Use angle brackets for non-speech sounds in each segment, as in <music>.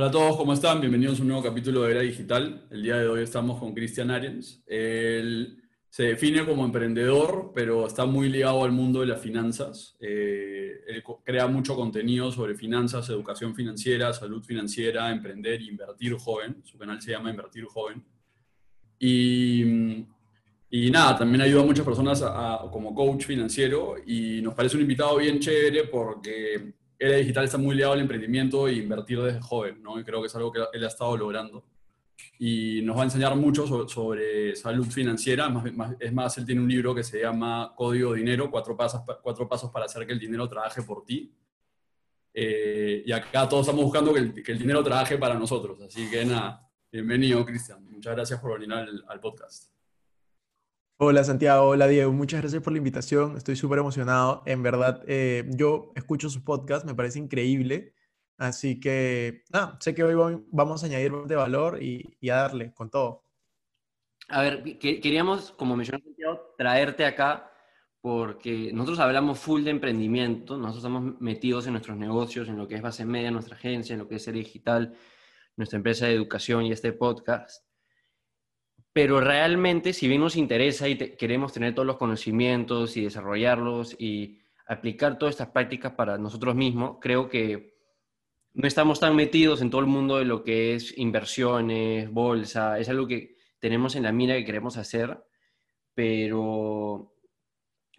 Hola a todos, ¿cómo están? Bienvenidos a un nuevo capítulo de Era Digital. El día de hoy estamos con Cristian Arens. Él se define como emprendedor, pero está muy ligado al mundo de las finanzas. Eh, él crea mucho contenido sobre finanzas, educación financiera, salud financiera, emprender, invertir joven. Su canal se llama Invertir Joven. Y, y nada, también ayuda a muchas personas como coach financiero y nos parece un invitado bien chévere porque era digital está muy ligado al emprendimiento e invertir desde joven, ¿no? Y creo que es algo que él ha estado logrando. Y nos va a enseñar mucho sobre, salud financiera. es más, él tiene un libro que se llama Código Dinero, cuatro pasos, cuatro pasos para hacer que el dinero trabaje por ti. Eh, y acá todos estamos buscando que el, dinero trabaje para nosotros. Así que nada, bienvenido, Cristian. Muchas gracias por venir al podcast. Hola Santiago, hola Diego, muchas gracias por la invitación, estoy súper emocionado, en verdad eh, yo escucho su podcast, me parece increíble, así que nada, sé que hoy vamos a añadir de valor y, a darle con todo. A ver, queríamos, como mencionó Santiago, traerte acá porque nosotros hablamos full de emprendimiento, nosotros estamos metidos en nuestros negocios, en lo que es base media, nuestra agencia, en lo que es ser digital, nuestra empresa de educación y este podcast. Pero realmente, si bien nos interesa y queremos tener todos los conocimientos y desarrollarlos y aplicar todas estas prácticas para nosotros mismos, creo que no estamos tan metidos en todo el mundo de lo que es inversiones, bolsa, es algo que tenemos en la mira que queremos hacer, pero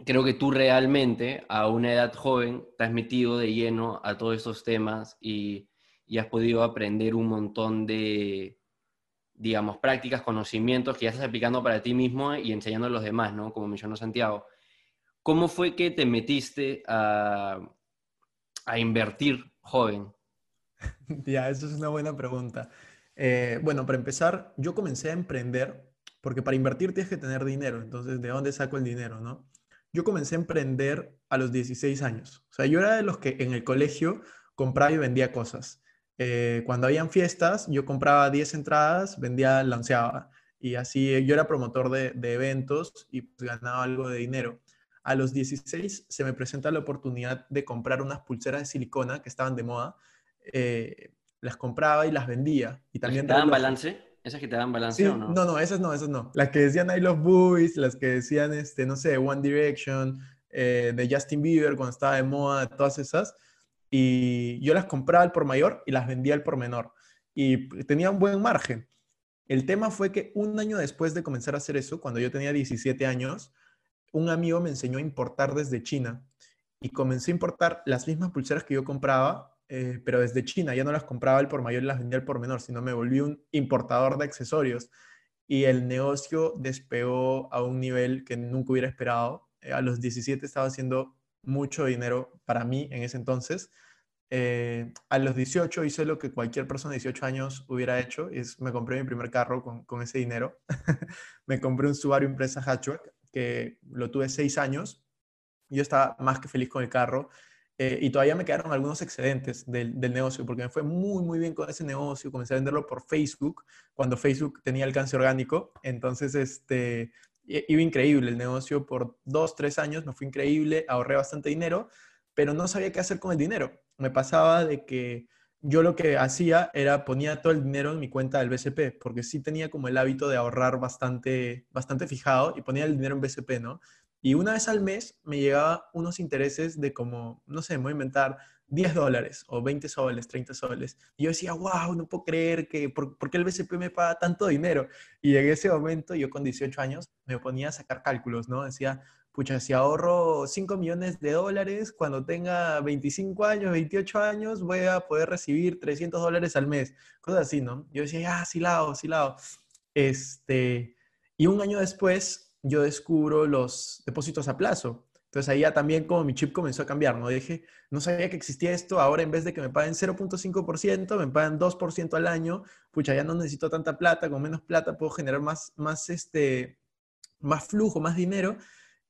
creo que tú realmente a una edad joven te has metido de lleno a todos estos temas y, y has podido aprender un montón de, digamos, prácticas, conocimientos que ya estás aplicando para ti mismo y enseñando a los demás, ¿no? Como mencionó Santiago. ¿Cómo fue que te metiste a, a invertir joven? <laughs> Ya, eso es una buena pregunta. Eh, bueno, para empezar, yo comencé a emprender porque para invertir tienes que tener dinero. Entonces, ¿de dónde saco el dinero, no? Yo comencé a emprender a los 16 años. O sea, yo era de los que en el colegio compraba y vendía cosas. Eh, cuando habían fiestas, yo compraba 10 entradas, vendía, lanceaba. Y así yo era promotor de, eventos y pues, ganaba algo de dinero. A los 16 se me presenta la oportunidad de comprar unas pulseras de silicona que estaban de moda. Eh, las compraba y las vendía. Y también ¿Te dan balance? ¿Esas que te dan balance o no? No, no, esas no, esas no. Las que decían I Love Boys, las que decían, este, no sé, One Direction, eh, de Justin Bieber cuando estaba de moda, todas esas y yo las compraba al por mayor y las vendía al por menor. Y tenía un buen margen. El tema fue que un año después de comenzar a hacer eso, cuando yo tenía 17 años, un amigo me enseñó a importar desde China y comencé a importar las mismas pulseras que yo compraba, eh, pero desde China. Ya no las compraba al por mayor y las vendía al por menor, sino me volví un importador de accesorios. Y el negocio despegó a un nivel que nunca hubiera esperado. Eh, a los 17 estaba haciendo mucho dinero para mí en ese entonces. Eh, a los 18 hice lo que cualquier persona de 18 años hubiera hecho, es me compré mi primer carro con, ese dinero. <laughs> me compré un Subaru Impresa Hatchback que lo tuve seis años. Yo estaba más que feliz con el carro eh, y todavía me quedaron algunos excedentes del, del, negocio porque me fue muy, muy bien con ese negocio. Comencé a venderlo por Facebook cuando Facebook tenía alcance orgánico. Entonces, este, iba increíble el negocio por dos, tres años, me fue increíble, ahorré bastante dinero, pero no sabía qué hacer con el dinero. Me pasaba de que yo lo que hacía era ponía todo el dinero en mi cuenta del BCP, porque sí tenía como el hábito de ahorrar bastante, bastante fijado y ponía el dinero en BCP, ¿no? Y una vez al mes me llegaba unos intereses de como, no sé, me voy a inventar 10 dólares o 20 soles, 30 soles. Y yo decía, wow, no puedo creer que, ¿por, qué el BCP me paga tanto dinero? Y en ese momento, yo con 18 años, me ponía a sacar cálculos, ¿no? Decía, pucha, si ahorro 5 millones de dólares, cuando tenga 25 años, 28 años, voy a poder recibir 300 dólares al mes. Cosas así, ¿no? Yo decía, ah, sí la hago, sí la hago. Este, y un año después, yo descubro los depósitos a plazo. Entonces ahí ya también como mi chip comenzó a cambiar, ¿no? Dije, no sabía que existía esto, ahora en vez de que me paguen 0.5%, me pagan 2% al año, pucha, ya no necesito tanta plata, con menos plata puedo generar más, más, este, más flujo, más dinero.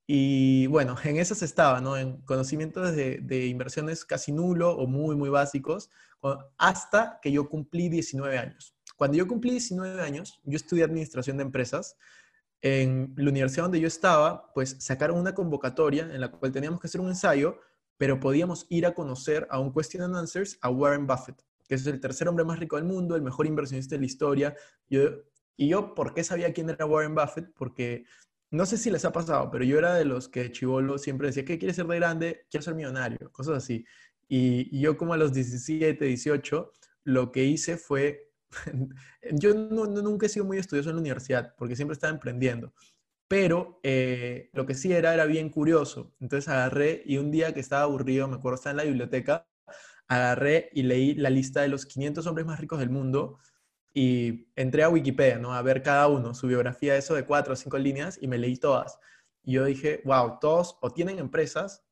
Y bueno, en esas estaba, ¿no? En conocimientos de, de inversiones casi nulo o muy, muy básicos, hasta que yo cumplí 19 años. Cuando yo cumplí 19 años, yo estudié administración de empresas en la universidad donde yo estaba, pues sacaron una convocatoria en la cual teníamos que hacer un ensayo, pero podíamos ir a conocer a un question and answers a Warren Buffett, que es el tercer hombre más rico del mundo, el mejor inversionista de la historia. Yo, y yo, ¿por qué sabía quién era Warren Buffett? Porque no sé si les ha pasado, pero yo era de los que chivolo siempre decía, ¿qué quieres ser de grande? Quiero ser millonario, cosas así. Y, yo como a los 17, 18, lo que hice fue, <laughs> yo nunca he sido muy estudioso en la universidad, porque siempre estaba emprendiendo pero eh, lo que sí era, era bien curioso. Entonces agarré y un día que estaba aburrido, me acuerdo, estaba en la biblioteca, agarré y leí la lista de los 500 hombres más ricos del mundo y entré a Wikipedia, ¿no? A ver cada uno, su biografía, eso de cuatro o cinco líneas, y me leí todas. Y yo dije, wow, todos o tienen empresas,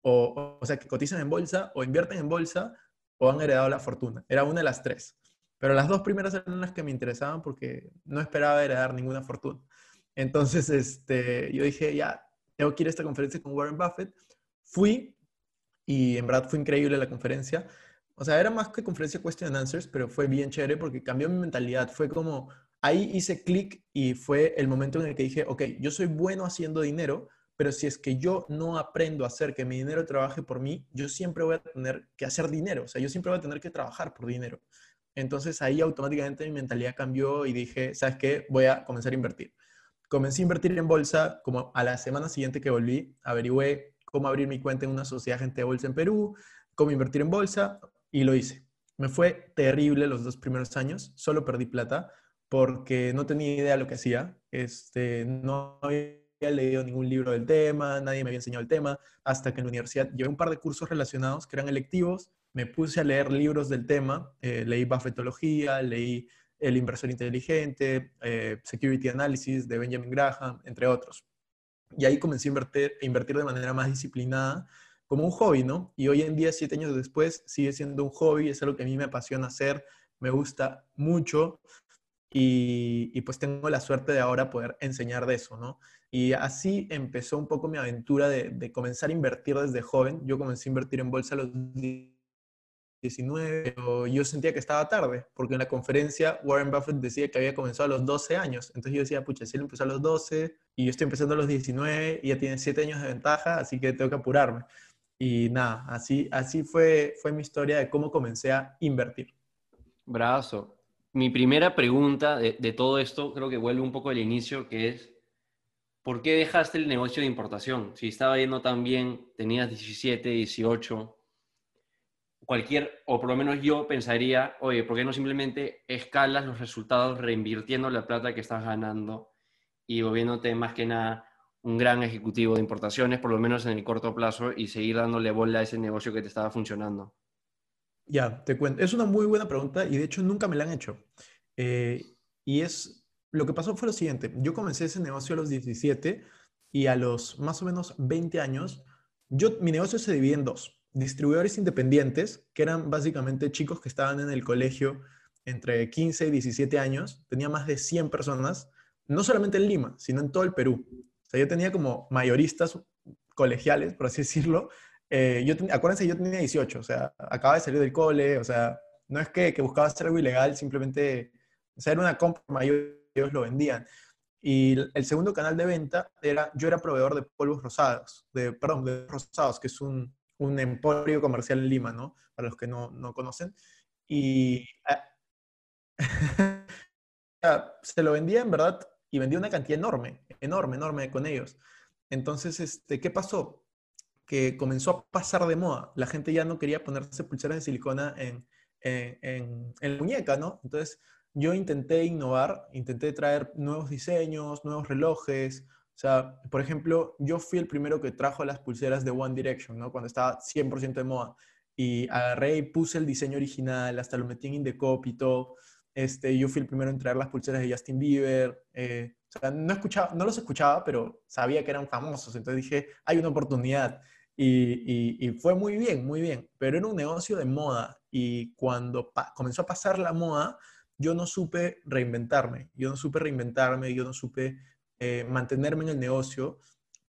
o, o sea, que cotizan en bolsa, o invierten en bolsa, o han heredado la fortuna. Era una de las tres. Pero las dos primeras eran las que me interesaban porque no esperaba heredar ninguna fortuna. Entonces, este, yo dije, ya, tengo que ir a esta conferencia con Warren Buffett. Fui y en verdad fue increíble la conferencia. O sea, era más que conferencia question and answers, pero fue bien chévere porque cambió mi mentalidad. Fue como, ahí hice clic y fue el momento en el que dije, ok, yo soy bueno haciendo dinero, pero si es que yo no aprendo a hacer que mi dinero trabaje por mí, yo siempre voy a tener que hacer dinero. O sea, yo siempre voy a tener que trabajar por dinero. Entonces ahí automáticamente mi mentalidad cambió y dije, ¿sabes qué? Voy a comenzar a invertir comencé a invertir en bolsa, como a la semana siguiente que volví, averigüé cómo abrir mi cuenta en una sociedad gente de bolsa en Perú, cómo invertir en bolsa, y lo hice. Me fue terrible los dos primeros años, solo perdí plata porque no tenía idea de lo que hacía, este, no había leído ningún libro del tema, nadie me había enseñado el tema, hasta que en la universidad llevé un par de cursos relacionados que eran electivos, me puse a leer libros del tema, eh, leí Buffettología, leí el inversor inteligente, eh, Security Analysis de Benjamin Graham, entre otros. Y ahí comencé a invertir, a invertir de manera más disciplinada, como un hobby, ¿no? Y hoy en día, siete años después, sigue siendo un hobby, es algo que a mí me apasiona hacer, me gusta mucho y, pues tengo la suerte de ahora poder enseñar de eso, ¿no? Y así empezó un poco mi aventura de, de comenzar a invertir desde joven. Yo comencé a invertir en bolsa a los 19, pero yo sentía que estaba tarde, porque en la conferencia Warren Buffett decía que había comenzado a los 12 años. Entonces yo decía, pucha, si él empezó a los 12 y yo estoy empezando a los 19 y ya tiene 7 años de ventaja, así que tengo que apurarme. Y nada, así, así fue, fue mi historia de cómo comencé a invertir. Brazo. Mi primera pregunta de, de todo esto, creo que vuelve un poco al inicio, que es, ¿por qué dejaste el negocio de importación? Si estaba yendo tan bien, tenías 17, 18, cualquier, o por lo menos yo pensaría, oye, ¿por qué no simplemente escalas los resultados reinvirtiendo la plata que estás ganando y volviéndote más que nada un gran ejecutivo de importaciones, por lo menos en el corto plazo, y seguir dándole bola a ese negocio que te estaba funcionando? Ya, te cuento. Es una muy buena pregunta y de hecho nunca me la han hecho. Eh, y es, lo que pasó fue lo siguiente. Yo comencé ese negocio a los 17 y a los más o menos 20 años, yo, mi negocio se divide en dos distribuidores independientes, que eran básicamente chicos que estaban en el colegio entre 15 y 17 años, tenía más de 100 personas, no solamente en Lima, sino en todo el Perú. O sea, yo tenía como mayoristas colegiales, por así <laughs> decirlo. Eh, yo acuérdense, yo tenía 18, o sea, acababa de salir del cole, o sea, no es que, que buscaba hacer algo ilegal, simplemente, o era una compra mayor, ellos lo vendían. Y el segundo canal de venta era, yo era proveedor de polvos rosados, de, perdón, de rosados, que es un, un emporio comercial en Lima, ¿no? Para los que no, no conocen. Y ah, <laughs> se lo vendía en verdad y vendía una cantidad enorme, enorme, enorme con ellos. Entonces, este, ¿qué pasó? Que comenzó a pasar de moda. La gente ya no quería ponerse pulseras de silicona en, en, en, en la muñeca, ¿no? Entonces, yo intenté innovar, intenté traer nuevos diseños, nuevos relojes, o sea, por ejemplo, yo fui el primero que trajo las pulseras de One Direction, ¿no? Cuando estaba 100% de moda. Y agarré y puse el diseño original, hasta lo metí en Indecop y todo. Este, yo fui el primero en traer las pulseras de Justin Bieber. Eh, o sea, no, escuchaba, no los escuchaba, pero sabía que eran famosos. Entonces dije, hay una oportunidad. Y, y, fue muy bien, muy bien. Pero era un negocio de moda. Y cuando comenzó a pasar la moda, yo no supe reinventarme. Yo no supe reinventarme, yo no supe eh, mantenerme en el negocio,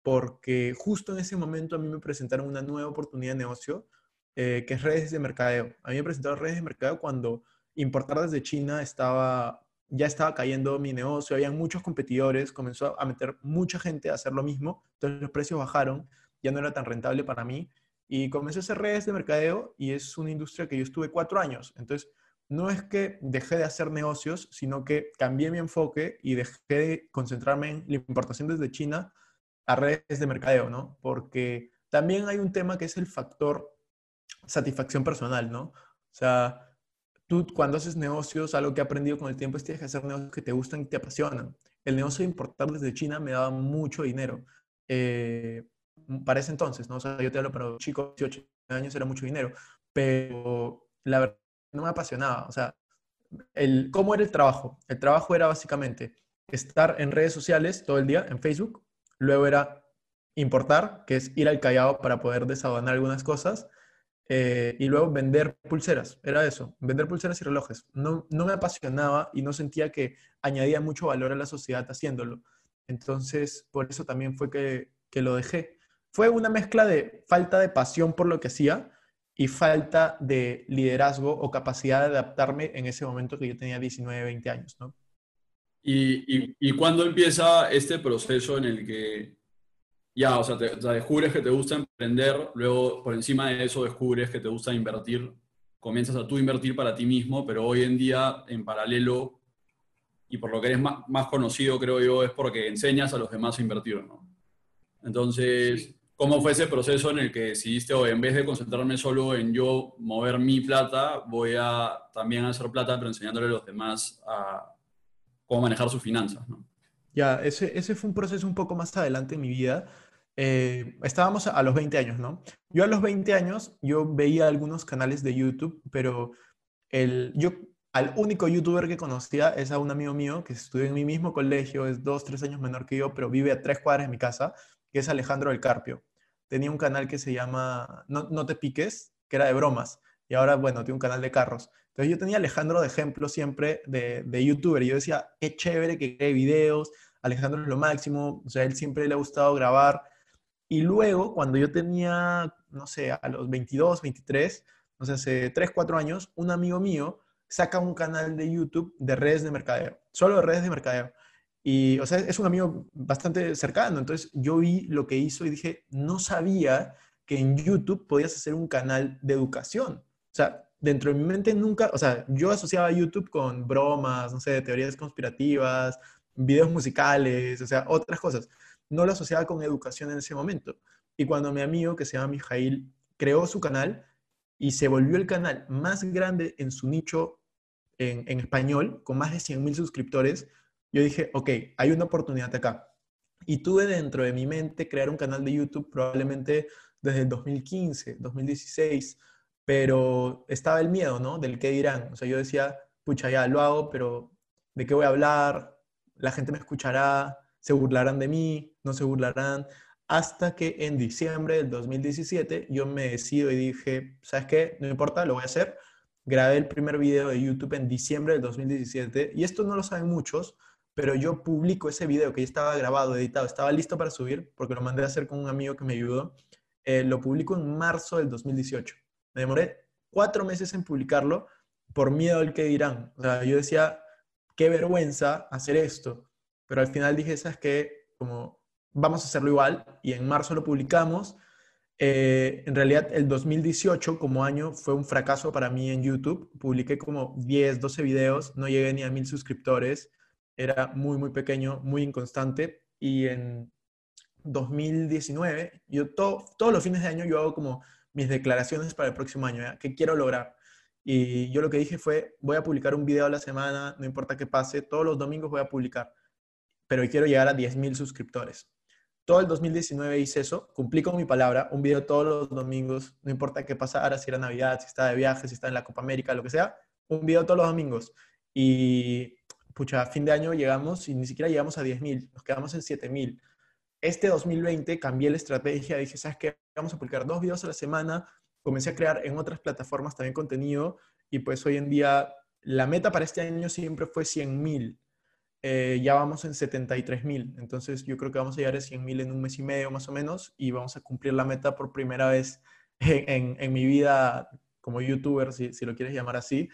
porque justo en ese momento a mí me presentaron una nueva oportunidad de negocio, eh, que es redes de mercadeo. A mí me presentaron redes de mercadeo cuando importar desde China estaba, ya estaba cayendo mi negocio, había muchos competidores, comenzó a meter mucha gente a hacer lo mismo, entonces los precios bajaron, ya no era tan rentable para mí. Y comencé a hacer redes de mercadeo y es una industria que yo estuve cuatro años. Entonces, no es que dejé de hacer negocios, sino que cambié mi enfoque y dejé de concentrarme en la importación desde China a redes de mercadeo, ¿no? Porque también hay un tema que es el factor satisfacción personal, ¿no? O sea, tú cuando haces negocios, algo que he aprendido con el tiempo es que tienes que hacer negocios que te gustan y te apasionan. El negocio de importar desde China me daba mucho dinero. Eh, para ese entonces, ¿no? O sea, yo te hablo para chicos de 18 años era mucho dinero, pero la verdad no me apasionaba. O sea, el, ¿cómo era el trabajo? El trabajo era básicamente estar en redes sociales todo el día, en Facebook, luego era importar, que es ir al Callao para poder desaduanar algunas cosas, eh, y luego vender pulseras, era eso, vender pulseras y relojes. No, no me apasionaba y no sentía que añadía mucho valor a la sociedad haciéndolo. Entonces, por eso también fue que, que lo dejé. Fue una mezcla de falta de pasión por lo que hacía y falta de liderazgo o capacidad de adaptarme en ese momento que yo tenía 19, 20 años, ¿no? ¿Y, y, y cuándo empieza este proceso en el que ya, o sea, te, descubres que te gusta emprender, luego por encima de eso descubres que te gusta invertir, comienzas a tú invertir para ti mismo, pero hoy en día, en paralelo, y por lo que eres más, más conocido, creo yo, es porque enseñas a los demás a invertir, ¿no? Entonces, ¿cómo fue ese proceso en el que decidiste, o en vez de concentrarme solo en yo mover mi plata, voy a también hacer plata, pero enseñándole a los demás a cómo manejar sus finanzas, ¿no? Ya, ese, ese fue un proceso un poco más adelante en mi vida, eh, estábamos a los 20 años, ¿no? Yo a los 20 años, yo veía algunos canales de YouTube, pero el, yo al único youtuber que conocía es a un amigo mío que estudió en mi mismo colegio, es dos, tres años menor que yo, pero vive a tres cuadras de mi casa, es Alejandro del Carpio. Tenía un canal que se llama No, no te piques, que era de bromas, y ahora, bueno, tiene un canal de carros. Entonces yo tenía Alejandro de ejemplo siempre de, de youtuber, y yo decía, qué chévere que cree videos, Alejandro es lo máximo, o sea, él siempre le ha gustado grabar, y luego, cuando yo tenía, no sé, a los 22, 23, o sea, hace 3, 4 años, un amigo mío saca un canal de YouTube de redes de mercadeo, solo de redes de mercadeo. Y, o sea, es un amigo bastante cercano. Entonces, yo vi lo que hizo y dije, no sabía que en YouTube podías hacer un canal de educación. O sea, dentro de mi mente nunca, o sea, yo asociaba YouTube con bromas, no sé, teorías conspirativas, videos musicales, o sea, otras cosas no lo asociaba con educación en ese momento. Y cuando mi amigo, que se llama Mijail, creó su canal y se volvió el canal más grande en su nicho en, español, con más de 100.000 suscriptores, yo dije, ok, hay una oportunidad acá. Y tuve dentro de mi mente crear un canal de YouTube probablemente desde el 2015, 2016, pero estaba el miedo, ¿no? Del qué dirán. O sea, yo decía, pucha, ya lo hago, pero ¿de qué voy a hablar? La gente me escuchará, se burlarán de mí, no se burlarán, hasta que en diciembre del 2017 yo me decido y dije, ¿sabes qué? No importa, lo voy a hacer. Grabé el primer video de YouTube en diciembre del 2017 y esto no lo saben muchos, pero yo publico ese video que ya estaba grabado, editado, estaba listo para subir porque lo mandé a hacer con un amigo que me ayudó. Eh, lo publico en marzo del 2018. Me demoré cuatro meses en publicarlo por miedo al que dirán. O sea, yo decía, qué vergüenza hacer esto. Pero al final dije, ¿sabes qué? Como vamos a hacerlo igual y en marzo lo publicamos. Eh, en realidad el 2018 como año fue un fracaso para mí en YouTube. Publiqué como 10, 12 videos, no llegué ni a mil suscriptores. Era muy, muy pequeño, muy inconstante. Y en 2019, yo todos los fines de año yo hago como mis declaraciones para el próximo año, ¿ya? ¿qué quiero lograr? Y yo lo que dije fue, voy a publicar un video a la semana, no importa qué pase, todos los domingos voy a publicar pero quiero llegar a 10.000 suscriptores. Todo el 2019 hice eso, cumplí con mi palabra, un video todos los domingos, no importa qué pasara, si era Navidad, si estaba de viaje, si estaba en la Copa América, lo que sea, un video todos los domingos. Y, pucha, a fin de año llegamos y ni siquiera llegamos a 10.000, nos quedamos en 7.000. Este 2020 cambié la estrategia, dije, ¿sabes qué? Vamos a publicar dos videos a la semana, comencé a crear en otras plataformas también contenido y pues hoy en día la meta para este año siempre fue 100.000 eh, ya vamos en 73 mil. Entonces yo creo que vamos a llegar a 100 mil en un mes y medio más o menos y vamos a cumplir la meta por primera vez en, en, mi vida como youtuber, si, si, lo quieres llamar así.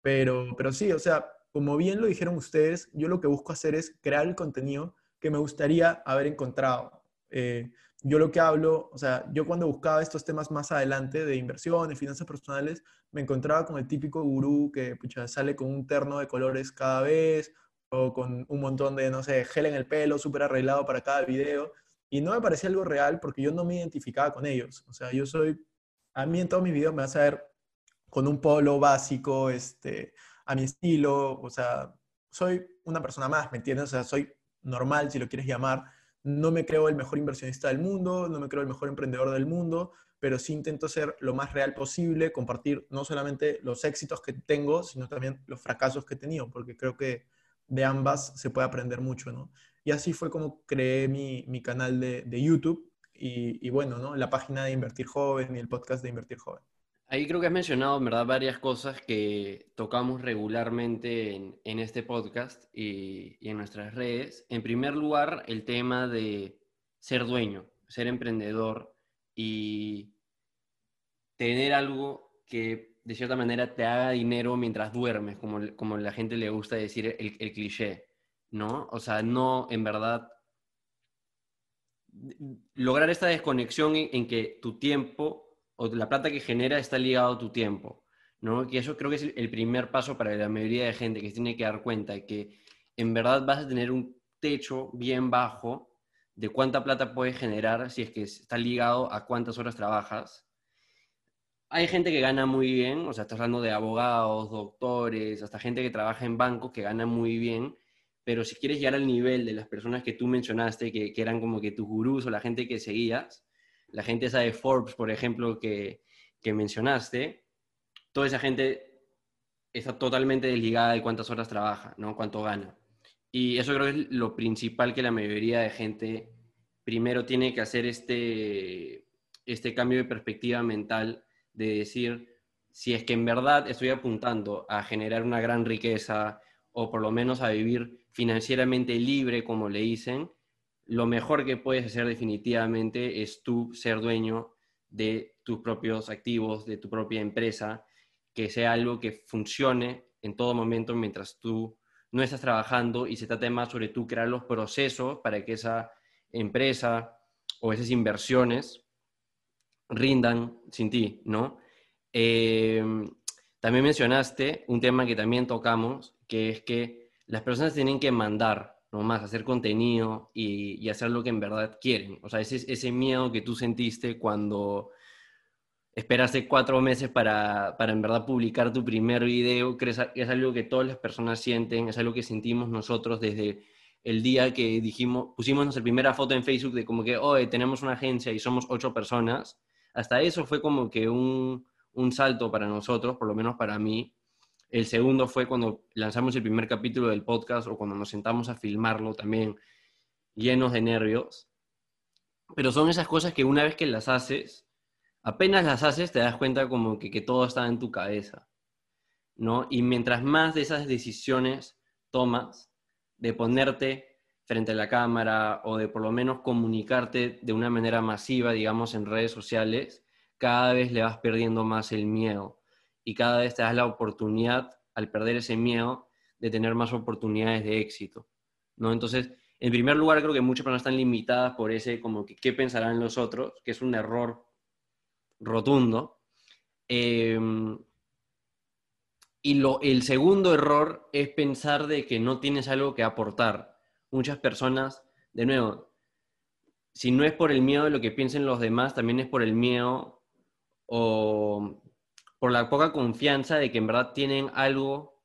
Pero, pero sí, o sea, como bien lo dijeron ustedes, yo lo que busco hacer es crear el contenido que me gustaría haber encontrado. Eh, yo lo que hablo, o sea, yo cuando buscaba estos temas más adelante de inversiones, finanzas personales, me encontraba con el típico gurú que pucha, sale con un terno de colores cada vez o con un montón de, no sé, gel en el pelo, súper arreglado para cada video. Y no me parecía algo real porque yo no me identificaba con ellos. O sea, yo soy, a mí en todos mis videos me vas a ver con un polo básico, este, a mi estilo, o sea, soy una persona más, ¿me entiendes? O sea, soy normal, si lo quieres llamar. No me creo el mejor inversionista del mundo, no me creo el mejor emprendedor del mundo, pero sí intento ser lo más real posible, compartir no solamente los éxitos que tengo, sino también los fracasos que he tenido, porque creo que de ambas se puede aprender mucho, ¿no? Y así fue como creé mi, mi canal de, de YouTube y, y, bueno, ¿no? La página de Invertir Joven y el podcast de Invertir Joven. Ahí creo que has mencionado, en verdad, varias cosas que tocamos regularmente en, en este podcast y, y, en nuestras redes. En primer lugar, el tema de ser dueño, ser emprendedor y tener algo que de cierta manera te haga dinero mientras duermes, como, como la gente le gusta decir el, el cliché, ¿no? O sea, no, en verdad, lograr esta desconexión en, en que tu tiempo o la plata que genera está ligado a tu tiempo, ¿no? Que eso creo que es el primer paso para la mayoría de gente que tiene que dar cuenta de que en verdad vas a tener un techo bien bajo de cuánta plata puedes generar si es que está ligado a cuántas horas trabajas. Hay gente que gana muy bien, o sea, estás hablando de abogados, doctores, hasta gente que trabaja en bancos que gana muy bien, pero si quieres llegar al nivel de las personas que tú mencionaste, que, que eran como que tus gurús o la gente que seguías, la gente esa de Forbes, por ejemplo, que, que mencionaste, toda esa gente está totalmente desligada de cuántas horas trabaja, ¿no? Cuánto gana. Y eso creo que es lo principal que la mayoría de gente primero tiene que hacer este, este cambio de perspectiva mental de decir, si es que en verdad estoy apuntando a generar una gran riqueza o por lo menos a vivir financieramente libre, como le dicen, lo mejor que puedes hacer definitivamente es tú ser dueño de tus propios activos, de tu propia empresa, que sea algo que funcione en todo momento mientras tú no estás trabajando y se trata más sobre tú crear los procesos para que esa empresa o esas inversiones rindan sin ti, ¿no? Eh, también mencionaste un tema que también tocamos, que es que las personas tienen que mandar más hacer contenido y, hacer lo que en verdad quieren. O sea, ese, ese miedo que tú sentiste cuando esperaste cuatro meses para, para en verdad publicar tu primer video, crees es algo que todas las personas sienten, es algo que sentimos nosotros desde el día que dijimos, pusimos nuestra primera foto en Facebook de como que, hoy tenemos una agencia y somos ocho personas. Hasta eso fue como que un, un salto para nosotros, por lo menos para mí, el segundo fue cuando lanzamos el primer capítulo del podcast o cuando nos sentamos a filmarlo también llenos de nervios. Pero son esas cosas que una vez que las haces, apenas las haces, te das cuenta como que, todo está en tu cabeza. ¿no? Y mientras más de esas decisiones tomas, de ponerte frente a la cámara o de por lo menos comunicarte de una manera masiva, digamos, en redes sociales, cada vez le vas perdiendo más el miedo y cada vez te das la oportunidad, al perder ese miedo, de tener más oportunidades de éxito, ¿no? Entonces, en primer lugar, creo que muchas personas están limitadas por ese, como que, ¿qué pensarán los otros? Que es un error rotundo. Em, y lo, el segundo error es pensar de que no tienes algo que aportar. Muchas personas, de nuevo, si no es por el miedo de lo que piensen los demás, también es por el miedo o por la poca confianza de que en verdad tienen algo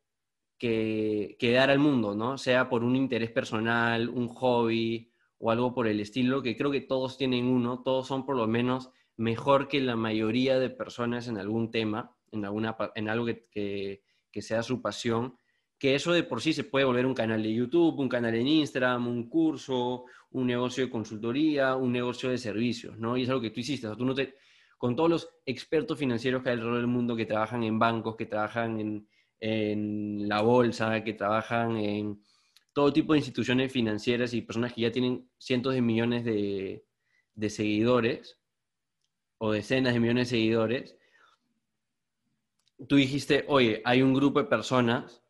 que, dar al mundo, ¿no? Sea por un interés personal, un hobby o algo por el estilo, que creo que todos tienen uno, todos son por lo menos mejor que la mayoría de personas en algún tema, en, alguna, en algo que, que sea su pasión, que eso de por sí se puede volver un canal de YouTube, un canal en Instagram, un curso, un negocio de consultoría, un negocio de servicios, ¿no? Y es algo que tú hiciste, o tú no te, con todos los expertos financieros que hay alrededor del mundo que trabajan en bancos, que trabajan en, la bolsa, que trabajan en todo tipo de instituciones financieras y personas que ya tienen cientos de millones de, de seguidores o decenas de millones de seguidores, tú dijiste, oye, hay un grupo de personas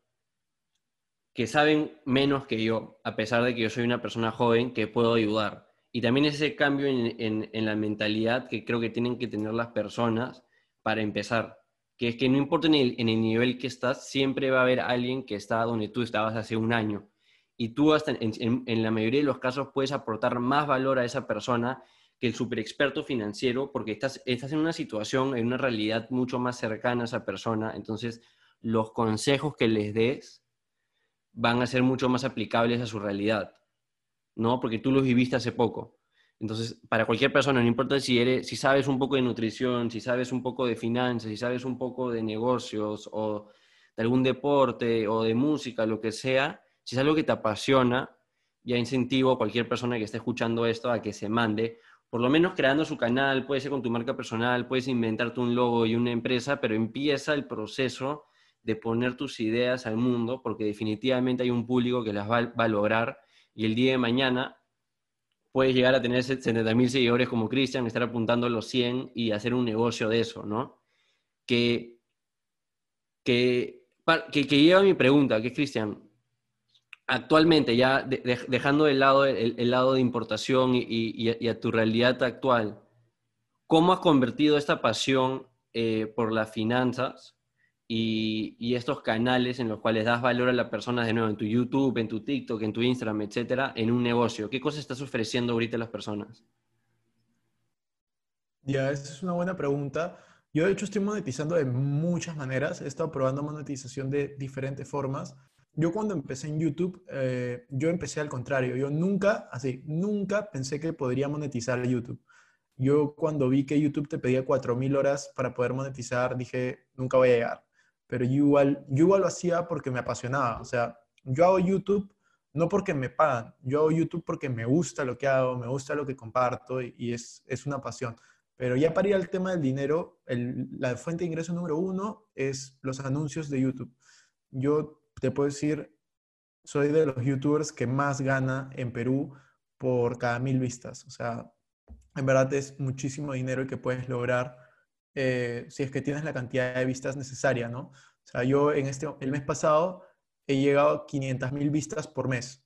que saben menos que yo, a pesar de que yo soy una persona joven que puedo ayudar. Y también ese cambio en, la mentalidad que creo que tienen que tener las personas para empezar. Que es que no importa en el, nivel que estás, siempre va a haber alguien que está donde tú estabas hace un año. Y tú hasta en, en la mayoría de los casos puedes aportar más valor a esa persona que el super experto financiero, porque estás, estás en una situación, en una realidad mucho más cercana a esa persona. Entonces, los consejos que les des van a ser mucho más aplicables a su realidad. ¿No? Porque tú los viviste hace poco. Entonces, para cualquier persona, no importa si, eres, si sabes un poco de nutrición, si sabes un poco de finanzas, si sabes un poco de negocios o de algún deporte o de música, lo que sea, si es algo que te apasiona, ya incentivo a cualquier persona que esté escuchando esto a que se mande, por lo menos creando su canal, puede ser con tu marca personal, puedes inventarte un logo y una empresa, pero empieza el proceso de poner tus ideas al mundo, porque definitivamente hay un público que las va, va a lograr y el día de mañana puedes llegar a tener 70.000 seguidores como Cristian, estar apuntando a los 100 y hacer un negocio de eso, ¿no? Que, que, que, lleva mi pregunta, que es Cristian, actualmente ya dejando de lado el, lado de importación y, a tu realidad actual, ¿cómo has convertido esta pasión eh, por las finanzas y, estos canales en los cuales das valor a las personas de nuevo, en tu YouTube, en tu TikTok, en tu Instagram, etcétera, en un negocio? ¿Qué cosas estás ofreciendo ahorita a las personas? Ya, esa es una buena pregunta. Yo, de hecho, estoy monetizando de muchas maneras. He estado probando monetización de diferentes formas. Yo cuando empecé en YouTube, eh, yo empecé al contrario. Yo nunca, así, nunca pensé que podría monetizar YouTube. Yo cuando vi que YouTube te pedía 4.000 horas para poder monetizar, dije, nunca voy a llegar pero yo igual, yo igual lo hacía porque me apasionaba. O sea, yo hago YouTube no porque me pagan, yo hago YouTube porque me gusta lo que hago, me gusta lo que comparto y, es, es, una pasión. Pero ya para ir al tema del dinero, la fuente de ingreso número uno es los anuncios de YouTube. Yo te puedo decir, soy de los youtubers que más gana en Perú por cada mil vistas. O sea, en verdad es muchísimo dinero el que puedes lograr eh, si es que tienes la cantidad de vistas necesaria, ¿no? O sea, yo en este, el mes pasado he llegado a 500 mil vistas por mes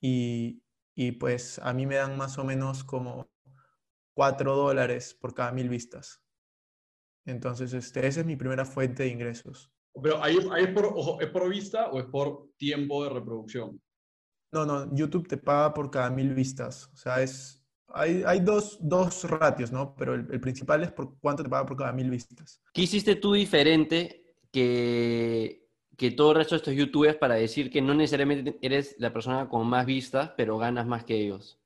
y, y, pues a mí me dan más o menos como 4 dólares por cada mil vistas. Entonces, este, esa es mi primera fuente de ingresos. Pero ahí, es, por, ¿es por vista o es por tiempo de reproducción? No, no, YouTube te paga por cada mil vistas. O sea, es, hay, dos, ratios, ¿no? Pero el, principal es por cuánto te paga por cada mil vistas. ¿Qué hiciste tú diferente que, que todo el resto de estos youtubers para decir que no necesariamente eres la persona con más vistas, pero ganas más que ellos?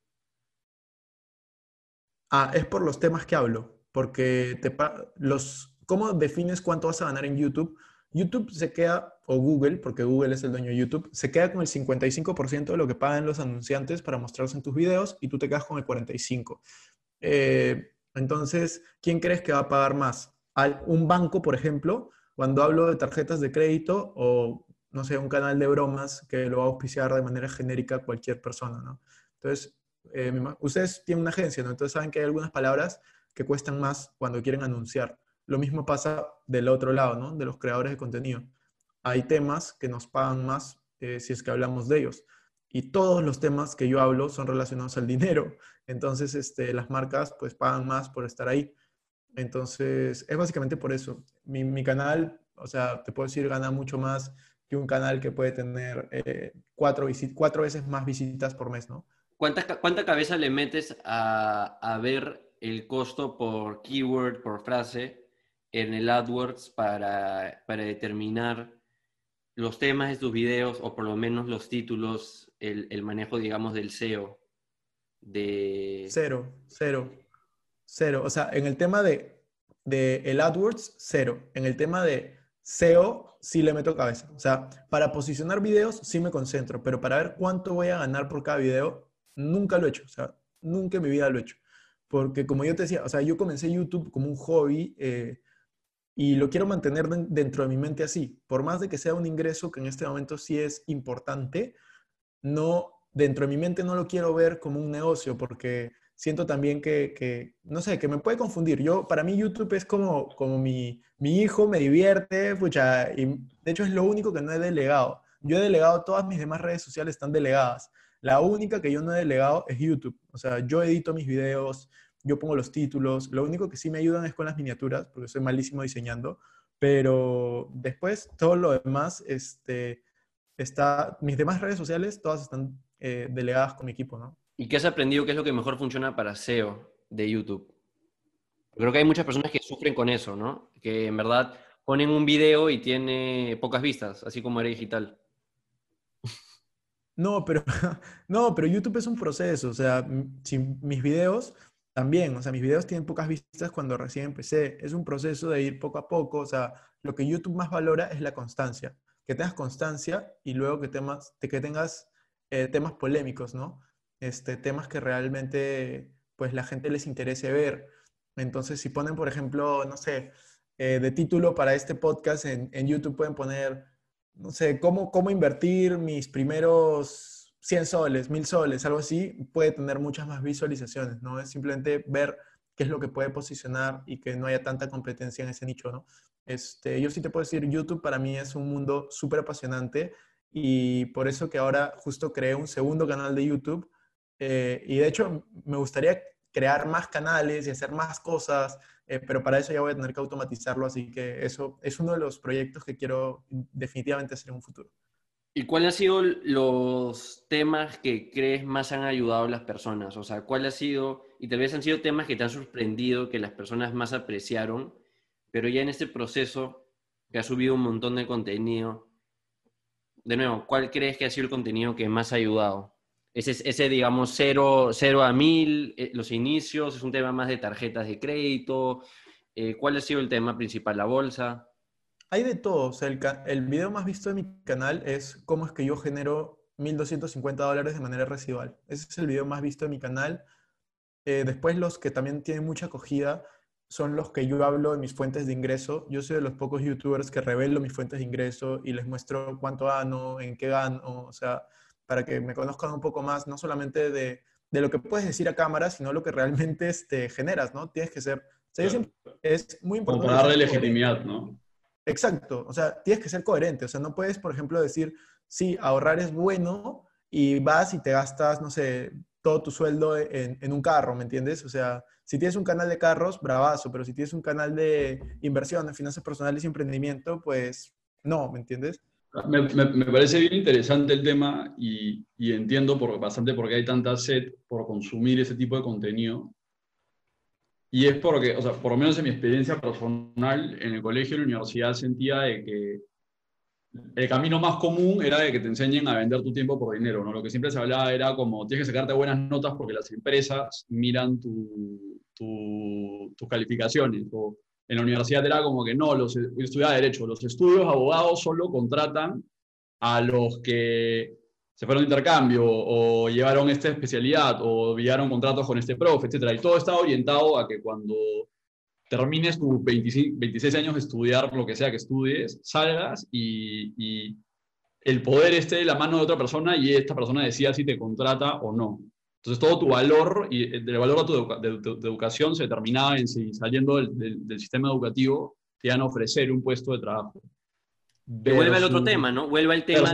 Ah, es por los temas que hablo. Porque te los, ¿cómo defines cuánto vas a ganar en YouTube? YouTube se queda, o Google, porque Google es el dueño de YouTube, se queda con el 55% de lo que pagan los anunciantes para mostrarse en tus videos y tú te quedas con el 45%. Eh, entonces, ¿quién crees que va a pagar más? un banco, por ejemplo, cuando hablo de tarjetas de crédito o, no sé, un canal de bromas que lo va a auspiciar de manera genérica cualquier persona, ¿no? Entonces, eh, ustedes tienen una agencia, ¿no? Entonces saben que hay algunas palabras que cuestan más cuando quieren anunciar. Lo mismo pasa del otro lado, ¿no? De los creadores de contenido. Hay temas que nos pagan más eh, si es que hablamos de ellos. Y todos los temas que yo hablo son relacionados al dinero. Entonces, este, las marcas pues pagan más por estar ahí. Entonces, es básicamente por eso. Mi, canal, o sea, te puedo decir, gana mucho más que un canal que puede tener eh, cuatro, cuatro veces más visitas por mes, ¿no? ¿Cuánta, cuánta cabeza le metes a, a ver el costo por keyword, por frase, en el AdWords para, determinar los temas de tus videos o por lo menos los títulos, el, manejo, digamos, del SEO? De... Cero, cero, cero. O sea, en el tema de, de el AdWords, cero. En el tema de SEO, sí le meto cabeza. O sea, para posicionar videos, sí me concentro, pero para ver cuánto voy a ganar por cada video, nunca lo he hecho. O sea, nunca en mi vida lo he hecho. Porque como yo te decía, o sea, yo comencé YouTube como un hobby. Eh, y lo quiero mantener dentro de mi mente así. Por más de que sea un ingreso que en este momento sí es importante, no, dentro de mi mente no lo quiero ver como un negocio porque siento también que, no sé, que me puede confundir. Yo, para mí YouTube es como, como mi, mi hijo, me divierte, pucha, y de hecho es lo único que no he delegado. Yo he delegado, todas mis demás redes sociales están delegadas. La única que yo no he delegado es YouTube. O sea, yo edito mis videos, yo pongo los títulos. Lo único que sí me ayudan es con las miniaturas, porque soy malísimo diseñando. Pero después, todo lo demás, este, está, mis demás redes sociales, todas están eh, delegadas con mi equipo, ¿no? ¿Y qué has aprendido? ¿Qué es lo que mejor funciona para SEO de YouTube? Creo que hay muchas personas que sufren con eso, ¿no? Que en verdad ponen un video y tiene pocas vistas, así como era digital. No, pero, <laughs> no, pero YouTube es un proceso, o sea, si mis videos también, o sea, mis videos tienen pocas vistas cuando recién empecé, es un proceso de ir poco a poco, o sea, lo que YouTube más valora es la constancia, que tengas constancia y luego que, temas, que tengas eh, temas polémicos, ¿no? Este, temas que realmente, pues, la gente les interese ver. Entonces, si ponen, por ejemplo, no sé, eh, de título para este podcast en, en, YouTube pueden poner, no sé, cómo, cómo invertir mis primeros 100 soles, 1000 soles, algo así, puede tener muchas más visualizaciones, ¿no? Es simplemente ver qué es lo que puede posicionar y que no haya tanta competencia en ese nicho, ¿no? Este, yo sí te puedo decir, YouTube para mí es un mundo súper apasionante y por eso que ahora justo creé un segundo canal de YouTube eh, y de hecho me gustaría crear más canales y hacer más cosas, eh, pero para eso ya voy a tener que automatizarlo, así que eso es uno de los proyectos que quiero definitivamente hacer en un futuro. ¿Y cuáles han sido los temas que crees más han ayudado a las personas? O sea, ¿cuál ha sido, y tal vez han sido temas que te han sorprendido, que las personas más apreciaron, pero ya en este proceso que has subido un montón de contenido, de nuevo, ¿cuál crees que ha sido el contenido que más ha ayudado? Ese, ese digamos, cero, a mil, eh, los inicios, es un tema más de tarjetas de crédito. Eh, ¿Cuál ha sido el tema principal? ¿La bolsa? Hay de todo. O sea, el, el video más visto de mi canal es cómo es que yo genero 1.250 dólares de manera residual. Ese es el video más visto de mi canal. Eh, después los que también tienen mucha acogida son los que yo hablo de mis fuentes de ingreso. Yo soy de los pocos youtubers que revelo mis fuentes de ingreso y les muestro cuánto gano, en qué gano, o sea, para que me conozcan un poco más, no solamente de, de lo que puedes decir a cámara, sino lo que realmente este, generas, ¿no? Tienes que ser, es muy importante. Como para darle legitimidad, ¿no? Exacto, o sea, tienes que ser coherente, o sea, no puedes, por ejemplo, decir, sí, ahorrar es bueno y vas y te gastas, no sé, todo tu sueldo en, un carro, ¿me entiendes? O sea, si tienes un canal de carros, bravazo, pero si tienes un canal de inversión, de finanzas personales y emprendimiento, pues no, ¿me entiendes? Me, me, parece bien interesante el tema y, entiendo bastante por qué hay tanta sed por consumir ese tipo de contenido. Y es porque, o sea, por lo menos en mi experiencia personal, en el colegio en la universidad sentía de que el camino más común era de que te enseñen a vender tu tiempo por dinero, ¿no? Lo que siempre se hablaba era como, tienes que sacarte buenas notas porque las empresas miran tu, tus calificaciones. O en la universidad era como que no, los, estudiaba Derecho, los estudios abogados solo contratan a los que se fueron de intercambio o llevaron esta especialidad o enviaron contratos con este profe, etc. Y todo está orientado a que cuando termines tus 26 años de estudiar lo que sea que estudies, salgas y, el poder esté de la mano de otra persona y esta persona decida si te contrata o no. Entonces todo tu valor y el valor de tu, educación se determinaba en si saliendo del, del, sistema educativo te iban a ofrecer un puesto de trabajo. Vuelve al otro tema, ¿no? Vuelve al tema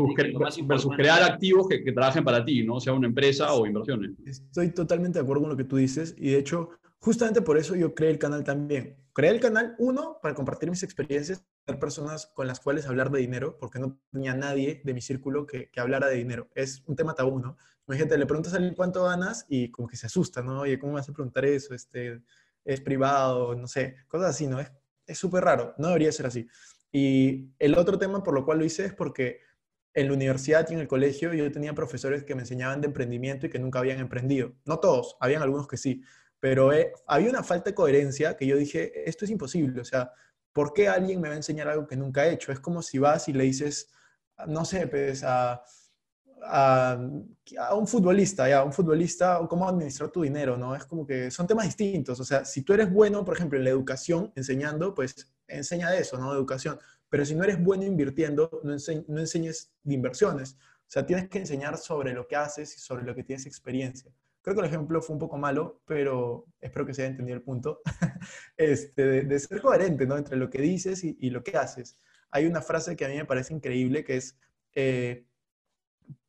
versus, crear activos que, que, trabajen para ti, ¿no? Sea una empresa o inversiones. Estoy totalmente de acuerdo con lo que tú dices y de hecho Justamente por eso yo creé el canal también. Creé el canal, uno, para compartir mis experiencias, tener personas con las cuales hablar de dinero, porque no tenía nadie de mi círculo que, que hablara de dinero. Es un tema tabú, ¿no? Imagínate, le preguntas a alguien cuánto ganas y como que se asusta, ¿no? Oye, ¿cómo vas a preguntar eso? Este, es privado, no sé, cosas así, ¿no? Es súper raro, no debería ser así. Y el otro tema por lo cual lo hice es porque en la universidad y en el colegio yo tenía profesores que me enseñaban de emprendimiento y que nunca habían emprendido. No todos, habían algunos que sí, pero eh, había una falta de coherencia que yo dije, esto es imposible, o sea, ¿por qué alguien me va a enseñar algo que nunca he hecho? Es como si vas y le dices, no sé, pues a, a, un futbolista, ya, a un futbolista, cómo administrar tu dinero, ¿no? Es como que son temas distintos, o sea, si tú eres bueno, por ejemplo, en la educación, enseñando, pues enseña de eso, ¿no? Educación. Pero si no eres bueno invirtiendo, no, no enseñes de inversiones. O sea, tienes que enseñar sobre lo que haces y sobre lo que tienes experiencia. Creo que el ejemplo fue un poco malo, pero espero que se haya entendido el punto, <laughs> este, de, ser coherente ¿no? entre lo que dices y, lo que haces. Hay una frase que a mí me parece increíble que es, eh,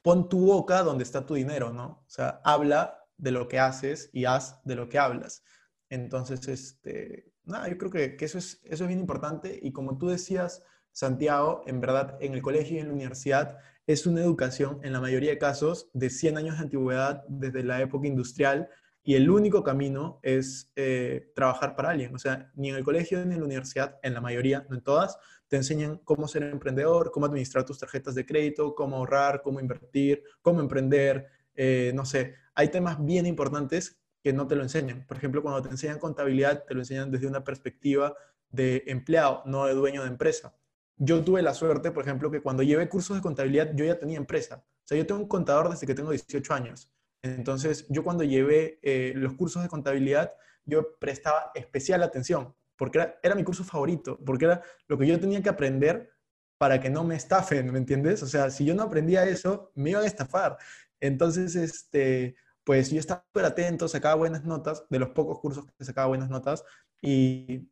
pon tu boca donde está tu dinero, ¿no? O sea, habla de lo que haces y haz de lo que hablas. Entonces, este, nada, yo creo que, eso, es, eso es bien importante y como tú decías, Santiago, en verdad, en el colegio y en la universidad es una educación, en la mayoría de casos, de 100 años de antigüedad desde la época industrial y el único camino es eh, trabajar para alguien. O sea, ni en el colegio ni en la universidad, en la mayoría, no en todas, te enseñan cómo ser emprendedor, cómo administrar tus tarjetas de crédito, cómo ahorrar, cómo invertir, cómo emprender, eh, no sé. Hay temas bien importantes que no te lo enseñan. Por ejemplo, cuando te enseñan contabilidad, te lo enseñan desde una perspectiva de empleado, no de dueño de empresa. Yo tuve la suerte, por ejemplo, que cuando llevé cursos de contabilidad, yo ya tenía empresa. O sea, yo tengo un contador desde que tengo 18 años. Entonces, yo cuando llevé eh, los cursos de contabilidad, yo prestaba especial atención, porque era, era, mi curso favorito, porque era lo que yo tenía que aprender para que no me estafen, ¿me entiendes? O sea, si yo no aprendía eso, me iban a estafar. Entonces, este, pues yo estaba súper atento, sacaba buenas notas, de los pocos cursos que sacaba buenas notas, y,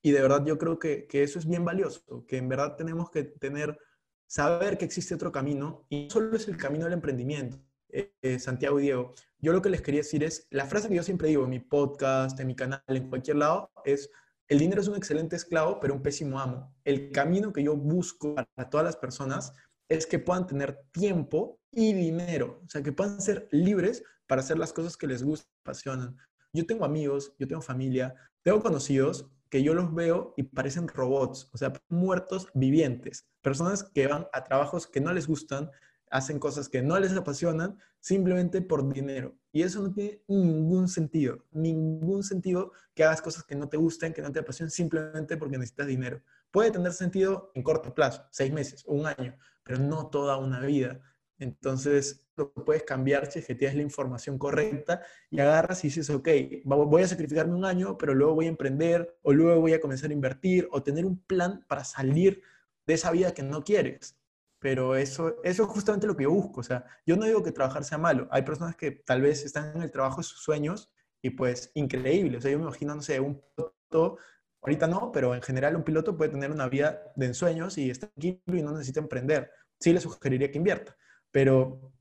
y de verdad yo creo que, que, eso es bien valioso, que en verdad tenemos que tener, saber que existe otro camino, y no solo es el camino del emprendimiento. Eh, eh, Santiago y Diego, yo lo que les quería decir es, la frase que yo siempre digo en mi podcast, en mi canal, en cualquier lado, es, el dinero es un excelente esclavo, pero un pésimo amo. El camino que yo busco para todas las personas es que puedan tener tiempo y dinero, o sea, que puedan ser libres para hacer las cosas que les gustan, apasionan. Yo tengo amigos, yo tengo familia, tengo conocidos que yo los veo y parecen robots, o sea, muertos vivientes, personas que van a trabajos que no les gustan, hacen cosas que no les apasionan simplemente por dinero. Y eso no tiene ningún sentido, ningún sentido que hagas cosas que no te gusten, que no te apasionen simplemente porque necesitas dinero. Puede tener sentido en corto plazo, seis meses o un año, pero no toda una vida. Entonces, lo puedes cambiar si es que tienes la información correcta y agarras y dices, ok, voy a sacrificarme un año, pero luego voy a emprender o luego voy a comenzar a invertir o tener un plan para salir de esa vida que no quieres. Pero eso, eso es justamente lo que yo busco. O sea, yo no digo que trabajar sea malo. Hay personas que tal vez están en el trabajo de sus sueños y pues increíble. O sea, yo me imagino, no sé, un piloto, ahorita no, pero en general un piloto puede tener una vida de ensueños y está tranquilo y no necesita emprender. Sí le sugeriría que invierta pero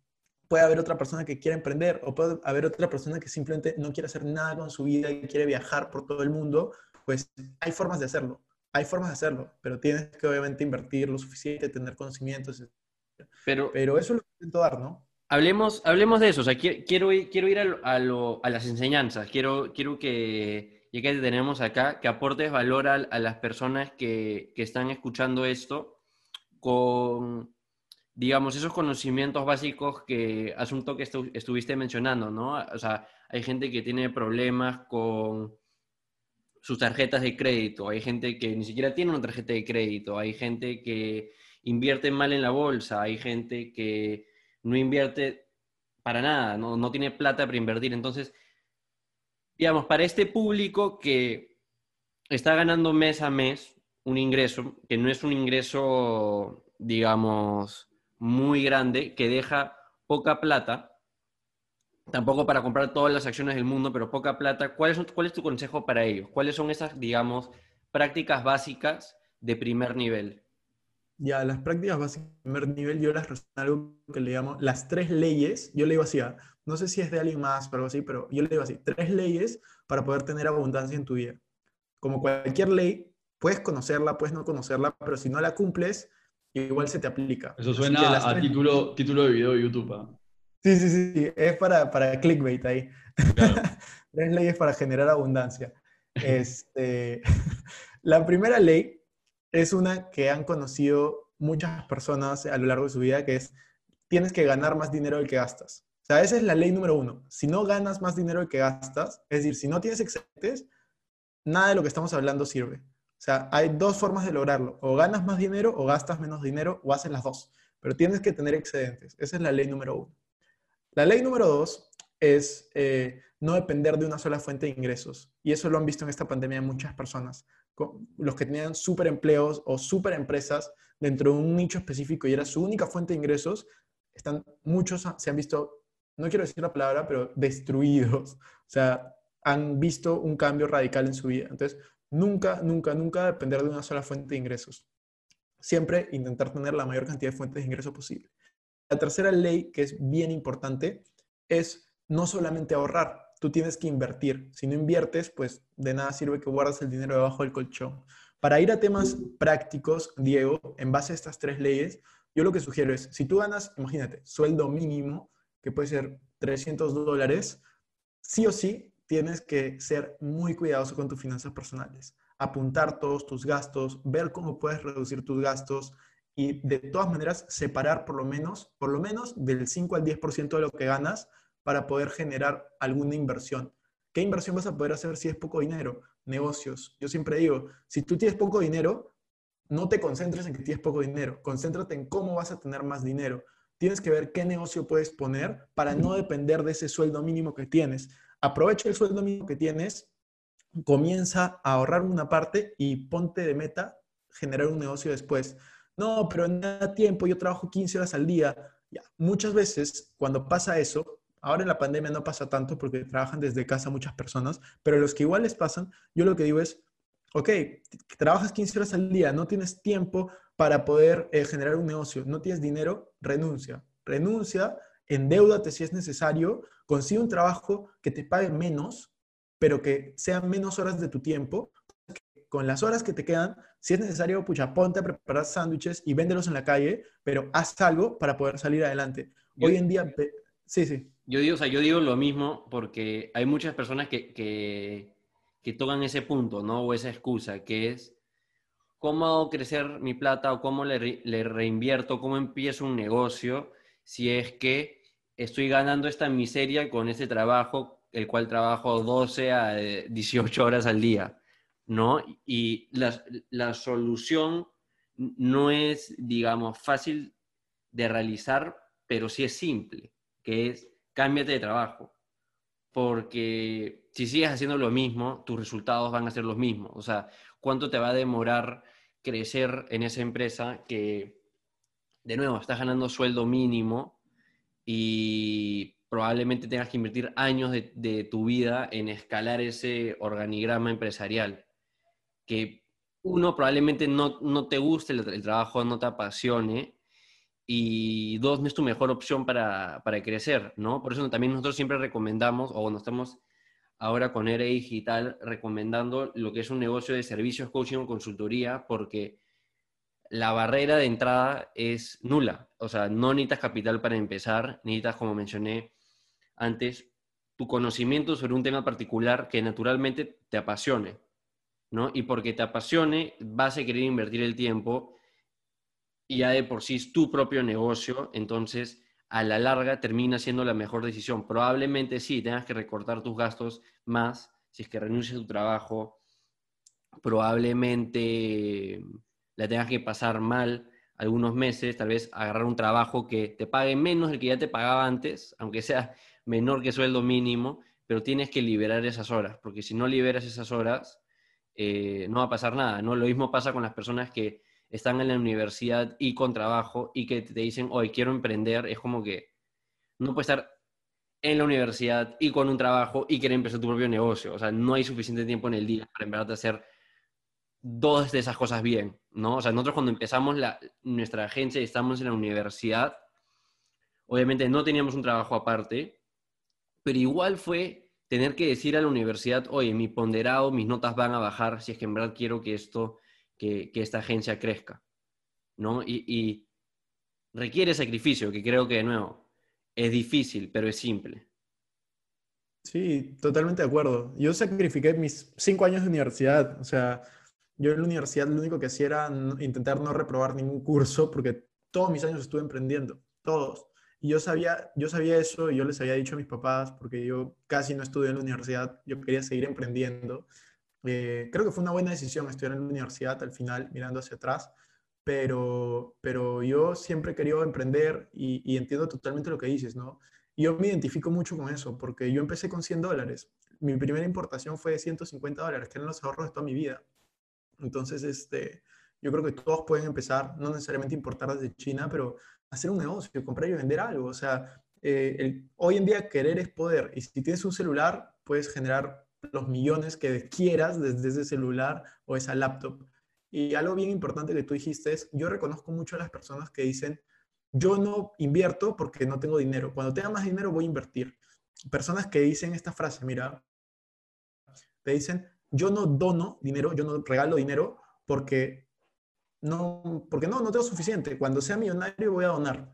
puede haber otra persona que quiera emprender o puede haber otra persona que simplemente no quiere hacer nada con su vida y quiere viajar por todo el mundo, pues hay formas de hacerlo, hay formas de hacerlo, pero tienes que obviamente invertir lo suficiente, tener conocimientos, pero, pero eso es lo que intento dar, ¿no? Hablemos, hablemos de eso, o sea, quiero, ir, quiero ir a, a, las enseñanzas, quiero, quiero que, ya que te tenemos acá, que aportes valor a, a las personas que, que están escuchando esto con digamos, esos conocimientos básicos que asunto que estuviste mencionando, ¿no? O sea, hay gente que tiene problemas con sus tarjetas de crédito, hay gente que ni siquiera tiene una tarjeta de crédito, hay gente que invierte mal en la bolsa, hay gente que no invierte para nada, no, no tiene plata para invertir. Entonces, digamos, para este público que está ganando mes a mes un ingreso, que no es un ingreso, digamos, muy grande que deja poca plata, tampoco para comprar todas las acciones del mundo, pero poca plata. ¿Cuál es, cuál es tu consejo para ellos? ¿Cuáles son esas, digamos, prácticas básicas de primer nivel? Ya, las prácticas básicas de primer nivel yo las resumo algo que le llamo las tres leyes. Yo le digo así, no sé si es de alguien más, pero así, pero yo le digo así, tres leyes para poder tener abundancia en tu vida. Como cualquier ley, puedes conocerla, puedes no conocerla, pero si no la cumples, igual se te aplica. Eso suena a título, título de video de YouTube. ¿ah? Sí, sí, sí, es para, para clickbait ahí. <laughs> Tres leyes para generar abundancia. Este, <laughs> la primera ley es una que han conocido muchas personas a lo largo de su vida, que es tienes que ganar más dinero del que gastas. O sea, esa es la ley número uno. Si no ganas más dinero del que gastas, es decir, si no tienes excedentes, nada de lo que estamos hablando sirve. O sea, hay dos formas de lograrlo. O ganas más dinero o gastas menos dinero o haces las dos. Pero tienes que tener excedentes. Esa es la ley número uno. La ley número dos es eh, no depender de una sola fuente de ingresos. Y eso lo han visto en esta pandemia muchas personas. Los que tenían súper empleos o súper empresas dentro de un nicho específico y era su única fuente de ingresos, están, muchos se han visto, no quiero decir la palabra, pero destruidos. O sea, han visto un cambio radical en su vida. Entonces, Nunca, nunca, nunca depender de una sola fuente de ingresos. Siempre intentar tener la mayor cantidad de fuentes de ingresos posible. la tercera ley, que es bien importante, es no solamente ahorrar, tú tienes que invertir. Si no inviertes, pues de nada sirve que guardas el dinero debajo del colchón. Para ir a temas prácticos, Diego, en base a estas tres leyes, yo lo que sugiero es, si tú ganas, imagínate, sueldo mínimo, que puede ser 300 dólares, sí o sí tienes que ser muy cuidadoso con tus finanzas personales. Apuntar todos tus gastos, ver cómo puedes reducir tus gastos y de todas maneras separar por lo menos, por lo menos del 5 al 10% de lo que ganas para poder generar alguna inversión. ¿Qué inversión vas a poder hacer si es poco dinero? Negocios. Yo siempre digo, si tú tienes poco dinero, no te concentres en que tienes poco dinero, concéntrate en cómo vas a tener más dinero. Tienes que ver qué negocio puedes poner para no depender de ese sueldo mínimo que tienes. Aprovecha el sueldo mínimo que tienes, comienza a ahorrar una parte y ponte de meta generar un negocio después. No, pero en da tiempo, yo trabajo 15 horas al día. Muchas veces, cuando pasa eso, ahora en la pandemia no pasa tanto porque trabajan desde casa muchas personas, pero los que igual les pasan, yo lo que digo es, ok, trabajas 15 horas al día, no tienes tiempo para poder eh, generar un negocio, no tienes dinero, renuncia. Renuncia, endeudate si es necesario, consigue un trabajo que te pague menos, pero que sean menos horas de tu tiempo. Con las horas que te quedan, si es necesario, pucha, ponte a preparar sándwiches y véndelos en la calle, pero haz algo para poder salir adelante. Hoy en día, sí, sí. Yo digo, o sea, yo digo lo mismo porque hay muchas personas que, que que tocan ese punto, ¿no? O esa excusa, que es cómo hago crecer mi plata o cómo le, le reinvierto, cómo empiezo un negocio si es que estoy ganando esta miseria con ese trabajo, el cual trabajo 12 a 18 horas al día, ¿no? Y la, la solución no es, digamos, fácil de realizar, pero sí es simple, que es cámbiate de trabajo porque si sigues haciendo lo mismo, tus resultados van a ser los mismos. O sea, ¿cuánto te va a demorar crecer en esa empresa que, de nuevo, estás ganando sueldo mínimo y probablemente tengas que invertir años de, tu vida en escalar ese organigrama empresarial? Que uno probablemente no, te guste el, trabajo, no te apasione, y dos, no es tu mejor opción para, para, crecer, ¿no? Por eso también nosotros siempre recomendamos, o cuando estamos ahora con ERE Digital, recomendando lo que es un negocio de servicios, coaching o consultoría, porque la barrera de entrada es nula. O sea, no necesitas capital para empezar, necesitas, como mencioné antes, tu conocimiento sobre un tema particular que naturalmente te apasione, ¿no? Y porque te apasione, vas a querer invertir el tiempo y ya de por sí es tu propio negocio, entonces a la larga termina siendo la mejor decisión. Probablemente sí, tengas que recortar tus gastos más si es que renuncias a tu trabajo, probablemente la tengas que pasar mal algunos meses, tal vez agarrar un trabajo que te pague menos del que ya te pagaba antes, aunque sea <laughs> menor que sueldo mínimo, pero tienes que liberar esas horas, porque si no liberas esas horas, eh, no va a pasar nada, ¿no? Lo mismo pasa con las personas que están en la universidad y con trabajo y que te dicen, hoy quiero emprender, es como que no puedes estar en la universidad y con un trabajo y querer empezar tu propio negocio. O sea, no hay suficiente tiempo en el día para empezar a hacer dos de esas cosas bien, ¿no? O sea, nosotros cuando empezamos la, nuestra agencia y estamos en la universidad, obviamente no teníamos un trabajo aparte, pero igual fue tener que decir a la universidad, oye, mi ponderado, mis notas van a bajar si es que en verdad quiero que esto que, esta agencia crezca, ¿no? Y, requiere sacrificio, que creo que, de nuevo, es difícil, pero es simple. Sí, totalmente de acuerdo. Yo sacrifiqué mis cinco años de universidad, o sea, yo en la universidad lo único que hacía era intentar no reprobar ningún curso, porque todos mis años estuve emprendiendo, todos. Y yo sabía, yo sabía eso y yo les había dicho a mis papás, porque yo casi no estudié en la universidad, yo quería seguir emprendiendo. Eh, creo que fue una buena decisión estudiar en la universidad al final, mirando hacia atrás, pero, pero yo siempre he querido emprender y, entiendo totalmente lo que dices, ¿no? Yo me identifico mucho con eso, porque yo empecé con 100 dólares. Mi primera importación fue de 150 dólares, que eran los ahorros de toda mi vida. Entonces, este, yo creo que todos pueden empezar, no necesariamente importar desde China, pero hacer un negocio, comprar y vender algo. O sea, eh, hoy en día querer es poder. Y si tienes un celular, puedes generar los millones que quieras desde ese celular o esa laptop. Y algo bien importante que tú dijiste es, yo reconozco mucho a las personas que dicen, yo no invierto porque no tengo dinero. Cuando tenga más dinero voy a invertir. Personas que dicen esta frase, mira, te dicen, yo no dono dinero, yo no regalo dinero porque no, porque no, no tengo suficiente. Cuando sea millonario voy a donar.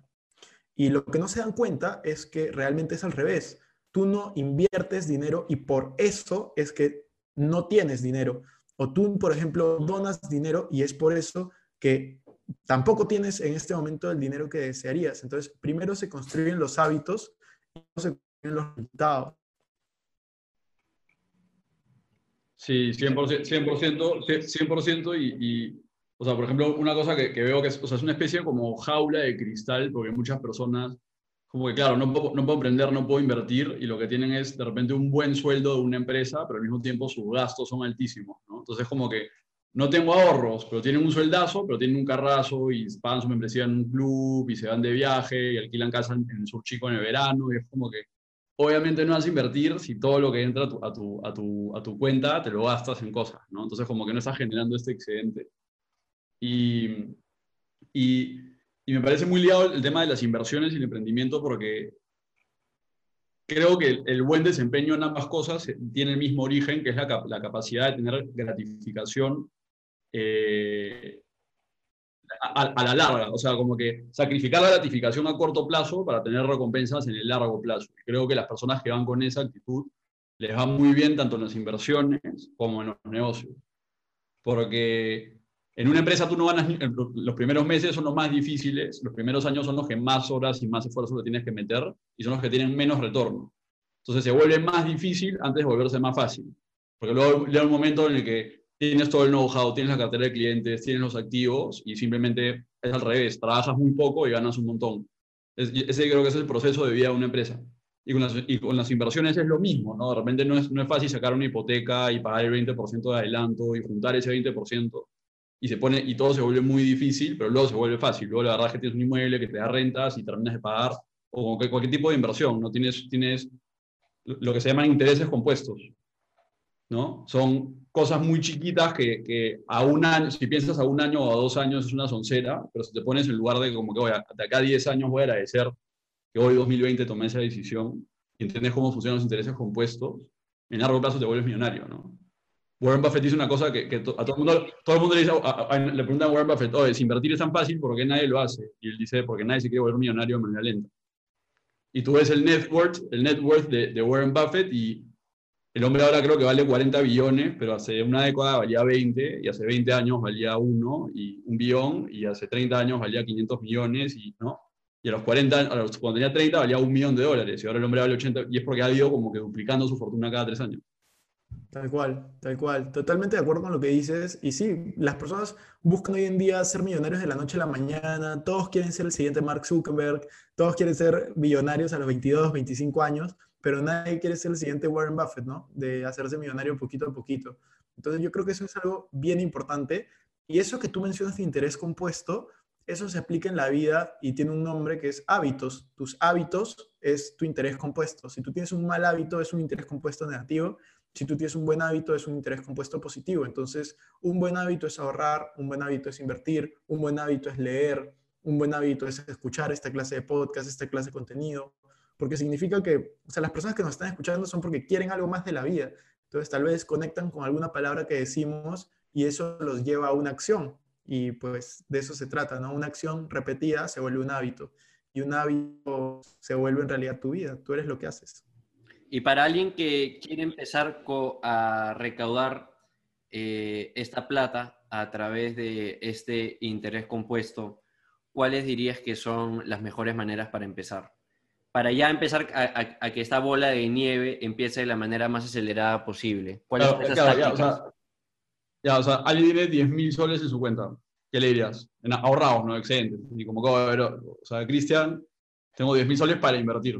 Y lo que no se dan cuenta es que realmente es al revés. Tú no inviertes dinero y por eso es que no tienes dinero. O tú, por ejemplo, donas dinero y es por eso que tampoco tienes en este momento el dinero que desearías. Entonces, primero se construyen los hábitos y luego se construyen los resultados. Sí, 100%, 100%, y, o sea, por ejemplo, una cosa que, veo que es, o es una especie como jaula de cristal, porque muchas personas, como que claro, no puedo, no puedo emprender, no puedo invertir, y lo que tienen es de repente un buen sueldo de una empresa, pero al mismo tiempo sus gastos son altísimos, ¿no? Entonces, como que no tengo ahorros, pero tienen un sueldazo, pero tienen un carrazo y pagan su membresía en un club y se van de viaje y alquilan casa en, en Sur Chico en el verano, y es como que obviamente no vas a invertir si todo lo que entra a tu, a tu, a tu, a tu cuenta te lo gastas en cosas, ¿no? Entonces como que no estás generando este excedente. Y, y, me parece muy liado el tema de las inversiones y el emprendimiento porque creo que el, buen desempeño en ambas cosas tiene el mismo origen, que es la, la capacidad de tener gratificación eh, a, la larga, o sea, como que sacrificar la gratificación a corto plazo para tener recompensas en el largo plazo. Creo que las personas que van con esa actitud les va muy bien tanto en las inversiones como en los negocios. Porque en una empresa tú no ganas, los primeros meses son los más difíciles, los primeros años son los que más horas y más esfuerzo le tienes que meter y son los que tienen menos retorno. Entonces se vuelve más difícil antes de volverse más fácil. Porque luego llega un momento en el que tienes todo el know-how, tienes la cartera de clientes, tienes los activos y simplemente es al revés, trabajas muy poco y ganas un montón. ese creo que es el proceso de vida de una empresa. Y con, las, y con las inversiones es lo mismo, ¿no? De repente no es, no es fácil sacar una hipoteca y pagar el 20% de adelanto y juntar ese 20% y, se pone, y todo se vuelve muy difícil, pero luego se vuelve fácil. Luego la verdad es que tienes un inmueble que te da rentas y terminas de pagar o cualquier, cualquier tipo de inversión, ¿no? Tienes, tienes lo que se llaman intereses compuestos, ¿no? Son cosas muy chiquitas que, a un año, si piensas a un año o a dos años es una soncera, pero si te pones en lugar de como que, voy de acá a 10 años voy a agradecer que hoy 2020 tomé esa decisión y entiendes cómo funcionan los intereses compuestos, en largo plazo te vuelves millonario, ¿no? Warren Buffett dice una cosa que, a todo el mundo, todo mundo le, dice, le pregunta a Warren Buffett, oye, si invertir es tan fácil, ¿por qué nadie lo hace? Y él dice, porque nadie se quiere volver millonario de manera lenta. Y tú ves el net worth, el net worth de, de Warren Buffett y el hombre ahora creo que vale 40 billones, pero hace una década valía 20, y hace 20 años valía 1, y un billón, y hace 30 años valía 500 millones, y, ¿no? y a los 40, a los, cuando tenía 30 valía un millón de dólares, y ahora el hombre vale 80, y es porque ha ido como que duplicando su fortuna cada tres años. Tal cual, tal cual. Totalmente de acuerdo con lo que dices. Y sí, las personas buscan hoy en día ser millonarios de la noche a la mañana. Todos quieren ser el siguiente Mark Zuckerberg. Todos quieren ser millonarios a los 22, 25 años pero nadie quiere ser el siguiente Warren Buffett, ¿no? De hacerse millonario poquito a poquito. Entonces yo creo que eso es algo bien importante. Y eso que tú mencionas de interés compuesto, eso se aplica en la vida y tiene un nombre que es hábitos. Tus hábitos es tu interés compuesto. Si tú tienes un mal hábito, es un interés compuesto negativo. Si tú tienes un buen hábito, es un interés compuesto positivo. Entonces, un buen hábito es ahorrar, un buen hábito es invertir, un buen hábito es leer, un buen hábito es escuchar esta clase de podcast, esta clase de contenido, porque significa que, o sea, las personas que nos están escuchando son porque quieren algo más de la vida. Entonces, tal vez conectan con alguna palabra que decimos y eso los lleva a una acción. Y pues de eso se trata, ¿no? Una acción repetida se vuelve un hábito y un hábito se vuelve en realidad tu vida. Tú eres lo que haces. Y para alguien que quiere empezar a recaudar eh, esta plata a través de este interés compuesto, ¿cuáles dirías que son las mejores maneras para empezar? Para ya empezar a, que esta bola de nieve empiece de la manera más acelerada posible? ¿Cuáles son esas tácticas? Ya, o sea, alguien tiene 10 mil soles en su cuenta. ¿Qué le dirías? En ahorrados, ¿no? Excedentes. Y como, o sea, Cristian, tengo 10 mil soles para invertir.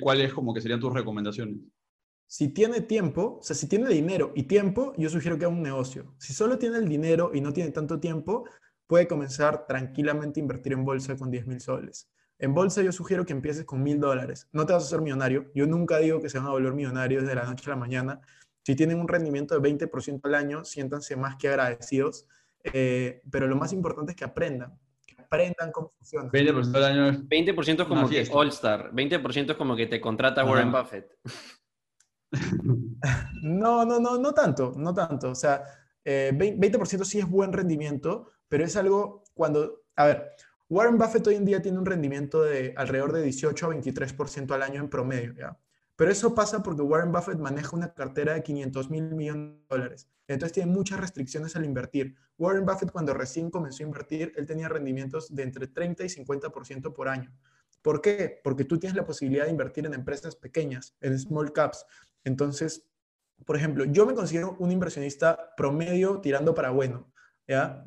¿Cuáles como que serían tus recomendaciones? Si tiene tiempo, o sea, si tiene dinero y tiempo, yo sugiero que haga un negocio. Si solo tiene el dinero y no tiene tanto tiempo, puede comenzar tranquilamente a invertir en bolsa con 10 mil soles. En bolsa yo sugiero que empieces con mil dólares. No te vas a hacer millonario. Yo nunca digo que se van a volver millonarios desde la noche a la mañana. Si tienen un rendimiento de 20% al año, siéntanse más que agradecidos. Eh, pero lo más importante es que aprendan. Que aprendan cómo funciona. 20% del año es... 20% es como que. All Star, 20% es como que te contrata. Warren Buffett. <laughs> No, no, no, no tanto, no tanto. O sea, eh, vein- 20% sí es buen rendimiento, pero es algo cuando, a ver, Warren Buffett hoy en día tiene un rendimiento de alrededor de 18 a 23% al año en promedio, ¿ya? Pero eso pasa porque Warren Buffett maneja una cartera de 500 mil millones de dólares. Entonces tiene muchas restricciones al invertir. Warren Buffett cuando recién comenzó a invertir, él tenía rendimientos de entre 30 y 50% por año. ¿Por qué? Porque tú tienes la posibilidad de invertir en empresas pequeñas, en small caps. Entonces, por ejemplo, yo me considero un inversionista promedio tirando para bueno,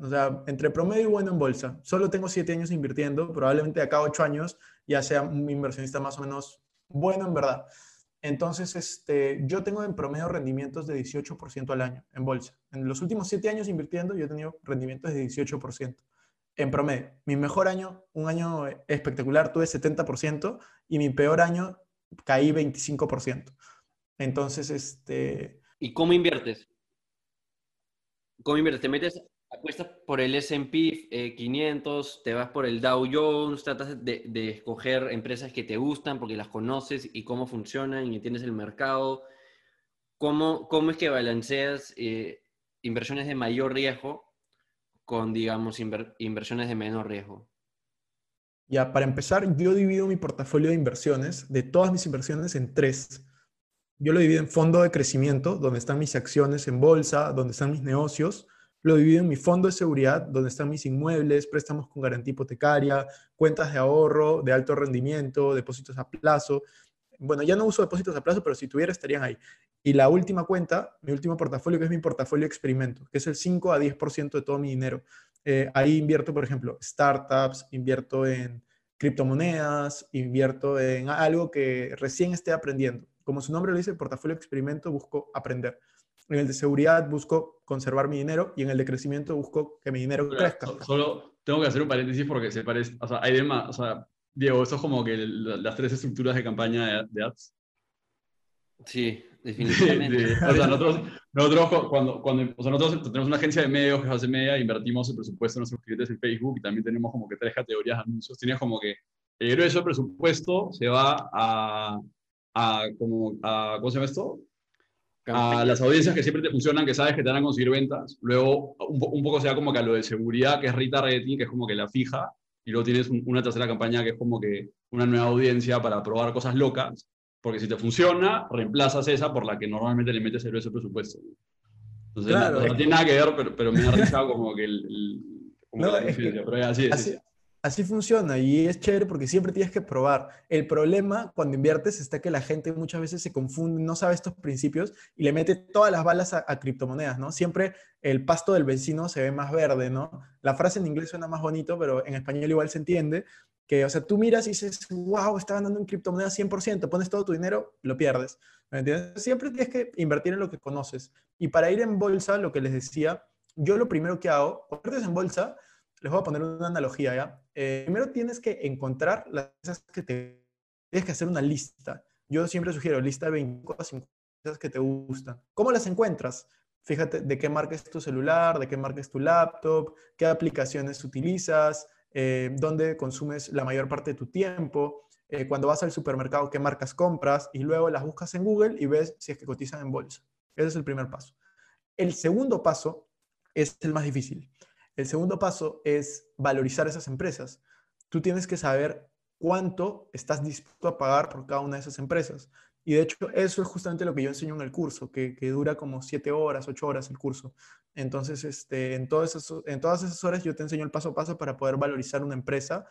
O sea, entre promedio y bueno en bolsa. Solo tengo siete años invirtiendo, probablemente de acá ocho años ya sea un inversionista más o menos bueno en verdad. Entonces, este, yo tengo en promedio rendimientos de 18% al año en bolsa. En los últimos siete años invirtiendo, yo he tenido rendimientos de 18% en promedio. Mi mejor año, un año espectacular, tuve 70% y mi peor año caí 25%. Entonces, este, ¿Y cómo inviertes? ¿Cómo inviertes? ¿Te metes, apuestas por el S&P eh, 500, te vas por el Dow Jones, tratas de, de escoger empresas que te gustan porque las conoces y cómo funcionan y entiendes el mercado? ¿Cómo, cómo es que balanceas eh, inversiones de mayor riesgo con, digamos, inver- inversiones de menor riesgo? Ya, para empezar, yo divido mi portafolio de inversiones, de todas mis inversiones, en tres. Yo lo divido en fondo de crecimiento, donde están mis acciones en bolsa, donde están mis negocios. Lo divido en mi fondo de seguridad, donde están mis inmuebles, préstamos con garantía hipotecaria, cuentas de ahorro, de alto rendimiento, depósitos a plazo. Bueno, ya no uso depósitos a plazo, pero si tuviera estarían ahí. Y la última cuenta, mi último portafolio, que es mi portafolio experimento, que es el 5 a 10% de todo mi dinero. Eh, ahí invierto, por ejemplo, startups, invierto en criptomonedas, invierto en algo que recién esté aprendiendo. Como su nombre lo dice, portafolio experimento, busco aprender. En el de seguridad busco conservar mi dinero y en el de crecimiento busco que mi dinero crezca. So- Solo tengo que hacer un paréntesis porque se parece, o sea, hay demás, o sea, Diego, eso es como que el- las tres estructuras de campaña de, de ads. Sí, De- definitivamente. de- o sea, nosotros, nosotros cu- cuando, cuando, o sea, nosotros tenemos una agencia de medios que hace media, invertimos el presupuesto de nuestros clientes en Facebook y también tenemos como que tres categorías de anuncios. Tienes como que el grueso del presupuesto se va a, a, como, a, ¿cómo se llama esto? A las audiencias que siempre te funcionan, que sabes que te van a conseguir ventas. Luego, un, po- un poco se va como que a lo de seguridad, que es retargeting, que es como que la fija. Y luego tienes un- una tercera campaña que es como que una nueva audiencia para probar cosas locas. Porque si te funciona, reemplazas esa por la que normalmente le metes el grueso del presupuesto. Entonces, Claro, no, no tiene nada que ver, pero, pero me da risa como que el... el- como No, la es que- pero así, es, Así, sí. Así funciona y es chévere porque siempre tienes que probar. El problema cuando inviertes está que la gente muchas veces se confunde, no sabe estos principios y le mete todas las balas a, a criptomonedas, ¿no? Siempre el pasto del vecino se ve más verde, ¿no? La frase en inglés suena más bonito, pero en español igual se entiende. Que, o sea, tú miras y dices, wow, está ganando en criptomonedas 100%, pones todo tu dinero, lo pierdes. ¿Me entiendes? Siempre tienes que invertir en lo que conoces. Y para ir en bolsa, lo que les decía, yo lo primero que hago, cuando inviertes en bolsa, les voy a poner una analogía, ¿ya? Eh, primero tienes que encontrar las cosas que te... Tienes que hacer una lista. Yo siempre sugiero lista de 25 a 50 cosas que te gustan. ¿Cómo las encuentras? Fíjate de qué marca es tu celular, de qué marca es tu laptop, qué aplicaciones utilizas, eh, dónde consumes la mayor parte de tu tiempo, eh, cuando vas al supermercado, qué marcas compras, y luego las buscas en Google y ves si es que cotizan en bolsa. Ese es el primer paso. El segundo paso es el más difícil. El segundo paso es valorizar esas empresas. Tú tienes que saber cuánto estás dispuesto a pagar por cada una de esas empresas. Y de hecho, eso es justamente lo que yo enseño en el curso, que, que dura como siete horas, ocho horas el curso. Entonces, este, en, todas esas, en todas esas horas yo te enseño el paso a paso para poder valorizar una empresa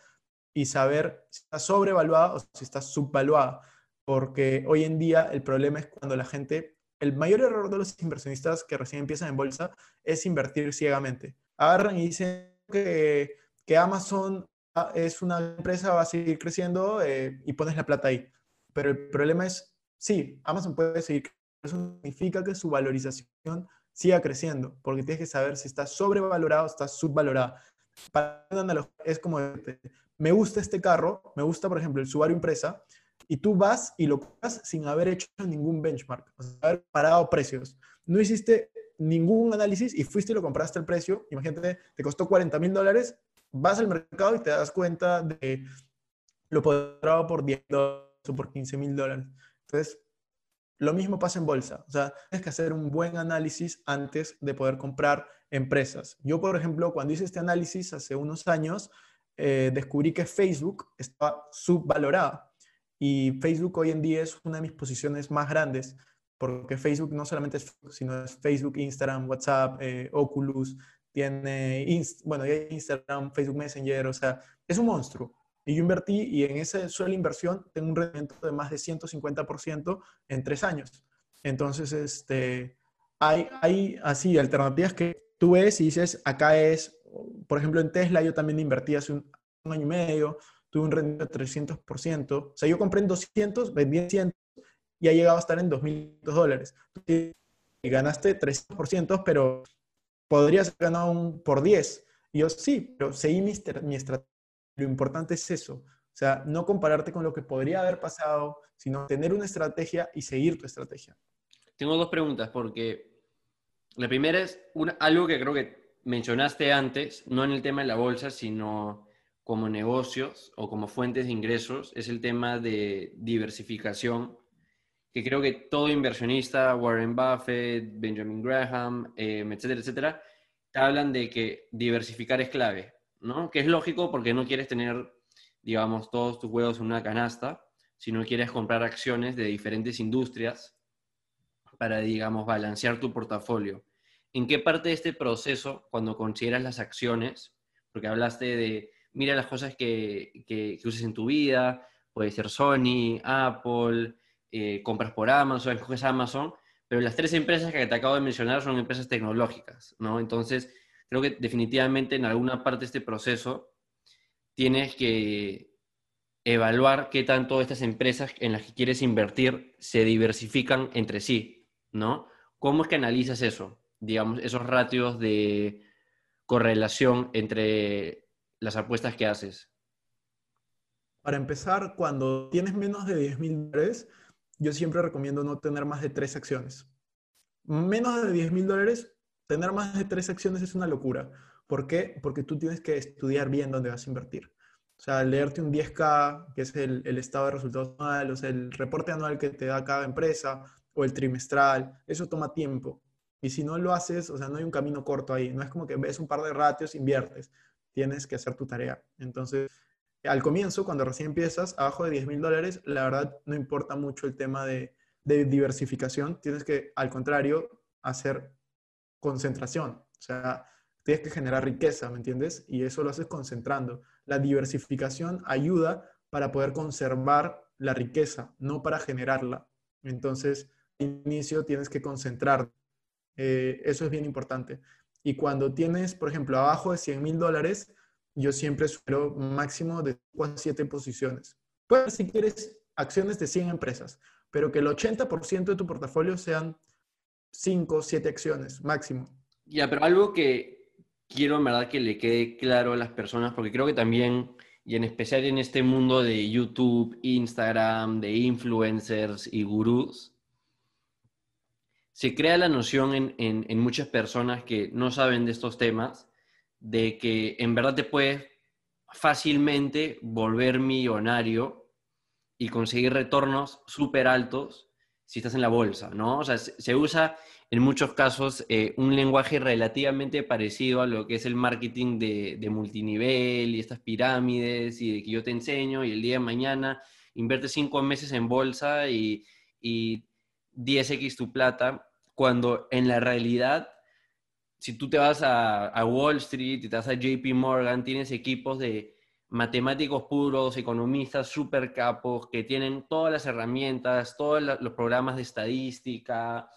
y saber si está sobrevaluada o si está subvaluada. Porque hoy en día el problema es cuando la gente, el mayor error de los inversionistas que recién empiezan en bolsa es invertir ciegamente. Agarran y dicen que, que Amazon ah, es una empresa, va a seguir creciendo eh, y pones la plata ahí. Pero el problema es, sí, Amazon puede seguir creciendo. Eso significa que su valorización siga creciendo, porque tienes que saber si está sobrevalorado o está subvalorado. Es como, me gusta este carro, me gusta, por ejemplo, el Subaru Impresa, y tú vas y lo compras sin haber hecho ningún benchmark, o sea, haber parado precios. No hiciste ningún análisis y fuiste y lo compraste al precio, imagínate, te costó 40 mil dólares, vas al mercado y te das cuenta de lo comprado por 10 dólares o por 15 mil dólares. Entonces, lo mismo pasa en bolsa. O sea, tienes que hacer un buen análisis antes de poder comprar empresas. Yo, por ejemplo, cuando hice este análisis hace unos años, eh, descubrí que Facebook estaba subvalorada. Y Facebook hoy en día es una de mis posiciones más grandes, porque Facebook no solamente es Facebook, sino es Facebook, Instagram, WhatsApp, eh, Oculus, tiene, bueno, Instagram, Facebook Messenger, o sea, es un monstruo. Y yo invertí y en esa sola inversión tengo un rendimiento de más de 150% en tres años. Entonces, este, hay, hay así alternativas que tú ves y dices, acá es, por ejemplo, en Tesla yo también invertí hace un, año y medio, tuve un rendimiento de 300%. O sea, yo compré en 200, vendí en 100 y ha llegado a estar en 2.000 dólares. Ganaste 300%, pero podrías haber ganado un por 10. Y yo sí, pero seguí mi, mi estrategia lo importante es eso. O sea, no compararte con lo que podría haber pasado, sino tener una estrategia y seguir tu estrategia. Tengo dos preguntas, porque la primera es algo que creo que mencionaste antes, no en el tema de la bolsa, sino como negocios o como fuentes de ingresos, es el tema de diversificación, que creo que todo inversionista, Warren Buffett, Benjamin Graham, eh, etcétera, etcétera, hablan de que diversificar es clave. ¿no? Que es lógico porque no quieres tener, digamos, todos tus huevos en una canasta, sino quieres comprar acciones de diferentes industrias para, digamos, balancear tu portafolio. ¿En qué parte de este proceso, cuando consideras las acciones, porque hablaste de, mira las cosas que, que, uses en tu vida, puede ser Sony, Apple, eh, compras por Amazon, escoges Amazon, pero las tres empresas que te acabo de mencionar son empresas tecnológicas, ¿no? Entonces, creo que definitivamente en alguna parte de este proceso tienes que evaluar qué tanto estas empresas en las que quieres invertir se diversifican entre sí, ¿no? ¿Cómo es que analizas eso? Digamos, esos ratios de correlación entre las apuestas que haces. Para empezar, cuando tienes menos de 10 mil dólares, yo siempre recomiendo no tener más de tres acciones. Menos de 10 mil dólares, tener más de tres acciones es una locura. ¿Por qué? Porque tú tienes que estudiar bien dónde vas a invertir. O sea, leerte un 10K, que es el, estado de resultados anual, o sea, el reporte anual que te da cada empresa, o el trimestral, eso toma tiempo. Y si no lo haces, o sea, no hay un camino corto ahí. No es como que ves un par de ratios, inviertes. Tienes que hacer tu tarea. Entonces, al comienzo, cuando recién empiezas, abajo de 10 mil dólares, la verdad no importa mucho el tema de, diversificación. Tienes que, al contrario, hacer concentración. O sea, tienes que generar riqueza, ¿me entiendes? Y eso lo haces concentrando. La diversificación ayuda para poder conservar la riqueza, no para generarla. Entonces, al inicio tienes que concentrar. Eh, eso es bien importante. Y cuando tienes, por ejemplo, abajo de 100 mil dólares, yo siempre suelo máximo de 7 posiciones. Puedes, si quieres, acciones de 100 empresas, pero que el 80% de tu portafolio sean cinco, siete acciones máximo. Ya, pero algo que quiero en verdad que le quede claro a las personas, porque creo que también, y en especial en este mundo de YouTube, Instagram, de influencers y gurús, se crea la noción en, en muchas personas que no saben de estos temas, de que en verdad te puedes fácilmente volver millonario y conseguir retornos súper altos si estás en la bolsa, ¿no? O sea, se usa en muchos casos eh, un lenguaje relativamente parecido a lo que es el marketing de, multinivel y estas pirámides y de que yo te enseño y el día de mañana inviertes cinco meses en bolsa y, y 10x tu plata, cuando en la realidad, si tú te vas a, Wall Street y te vas a JP Morgan, tienes equipos de matemáticos puros, economistas super capos, que tienen todas las herramientas, todos los programas de estadística,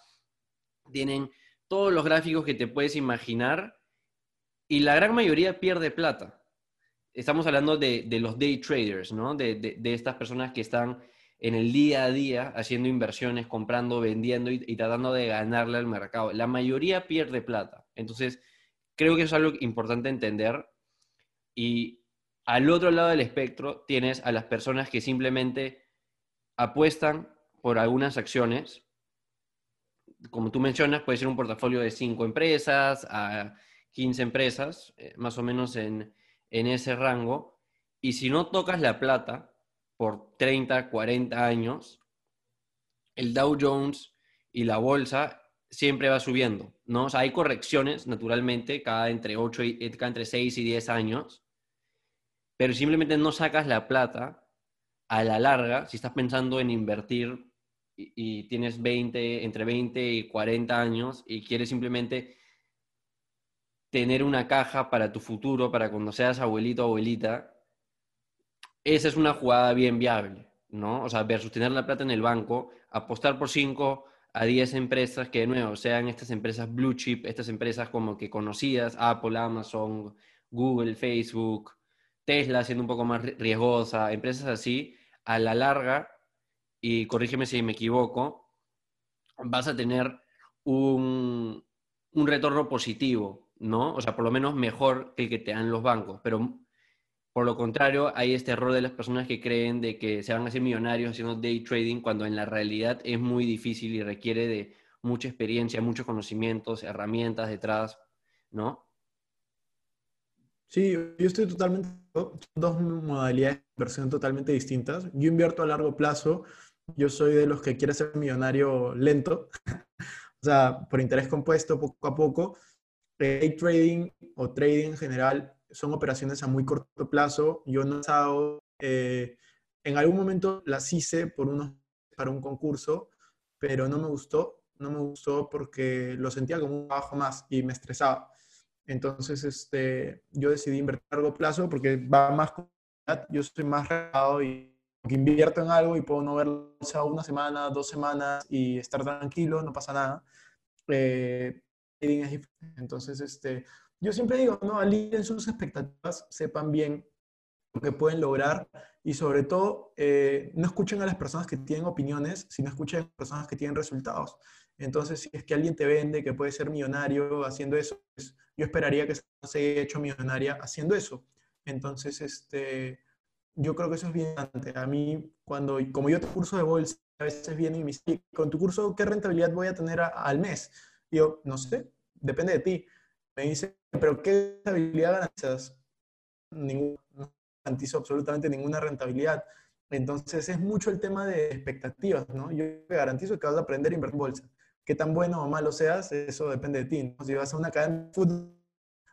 tienen todos los gráficos que te puedes imaginar y la gran mayoría pierde plata. Estamos hablando de, los day traders, ¿no? De, estas personas que están en el día a día haciendo inversiones, comprando, vendiendo y, y tratando de ganarle al mercado. La mayoría pierde plata. Entonces, creo que es algo importante entender y al otro lado del espectro tienes a las personas que simplemente apuestan por algunas acciones. Como tú mencionas, puede ser un portafolio de 5 empresas a 15 empresas, eh, más o menos en, en ese rango. Y si no tocas la plata por 30, 40 años, el Dow Jones y la bolsa siempre va subiendo, ¿no? O sea, hay correcciones, naturalmente, cada entre, 8 y, cada entre 6 y 10 años, pero simplemente no sacas la plata a la larga, si estás pensando en invertir y, tienes 20, entre 20 y 40 años y quieres simplemente tener una caja para tu futuro, para cuando seas abuelito o abuelita, esa es una jugada bien viable, ¿no? O sea, versus tener la plata en el banco, apostar por 5 a 10 empresas que, de nuevo, sean estas empresas blue chip, estas empresas como que conocidas, Apple, Amazon, Google, Facebook, Tesla siendo un poco más riesgosa, empresas así, a la larga y corrígeme si me equivoco, vas a tener un, un retorno positivo, ¿no? O sea, por lo menos mejor que el que te dan los bancos, pero por lo contrario, hay este error de las personas que creen de que se van a hacer millonarios haciendo day trading cuando en la realidad es muy difícil y requiere de mucha experiencia, muchos conocimientos, herramientas detrás, ¿no? Sí, yo estoy totalmente, dos modalidades de inversión totalmente distintas. Yo invierto a largo plazo yo soy de los que quiere ser millonario lento, <laughs> o sea, por interés compuesto, poco a poco. Day trading o trading en general son operaciones a muy corto plazo. Yo no he estado, eh, en algún momento las hice por unos, para un concurso, pero no me gustó. No me gustó porque lo sentía como un trabajo más y me estresaba. Entonces, este, yo decidí invertir a largo plazo porque va más yo soy más relajado y invierto en algo y puedo no verlo o sea, una semana, dos semanas y estar tranquilo, no pasa nada. Eh, entonces, este, yo siempre digo, no, alineen sus expectativas, sepan bien lo que pueden lograr y sobre todo eh, no escuchen a las personas que tienen opiniones, sino escuchen a las personas que tienen resultados. Entonces, si es que alguien te vende que puede ser millonario haciendo eso, pues, yo esperaría que se haya hecho millonaria haciendo eso. Entonces, este, yo creo que eso es bien. A mí, cuando, como yo tengo curso de bolsa, a veces vienen y me dicen, con tu curso, ¿qué rentabilidad voy a tener al mes? Y yo, no sé, depende de ti. Me dice, ¿pero qué rentabilidad garantizas? No garantizo absolutamente ninguna rentabilidad. Entonces, es mucho el tema de expectativas, ¿no? Yo te garantizo que vas a aprender a invertir en bolsa. Qué tan bueno o malo seas, eso depende de ti. Si vas a una cadena de fútbol,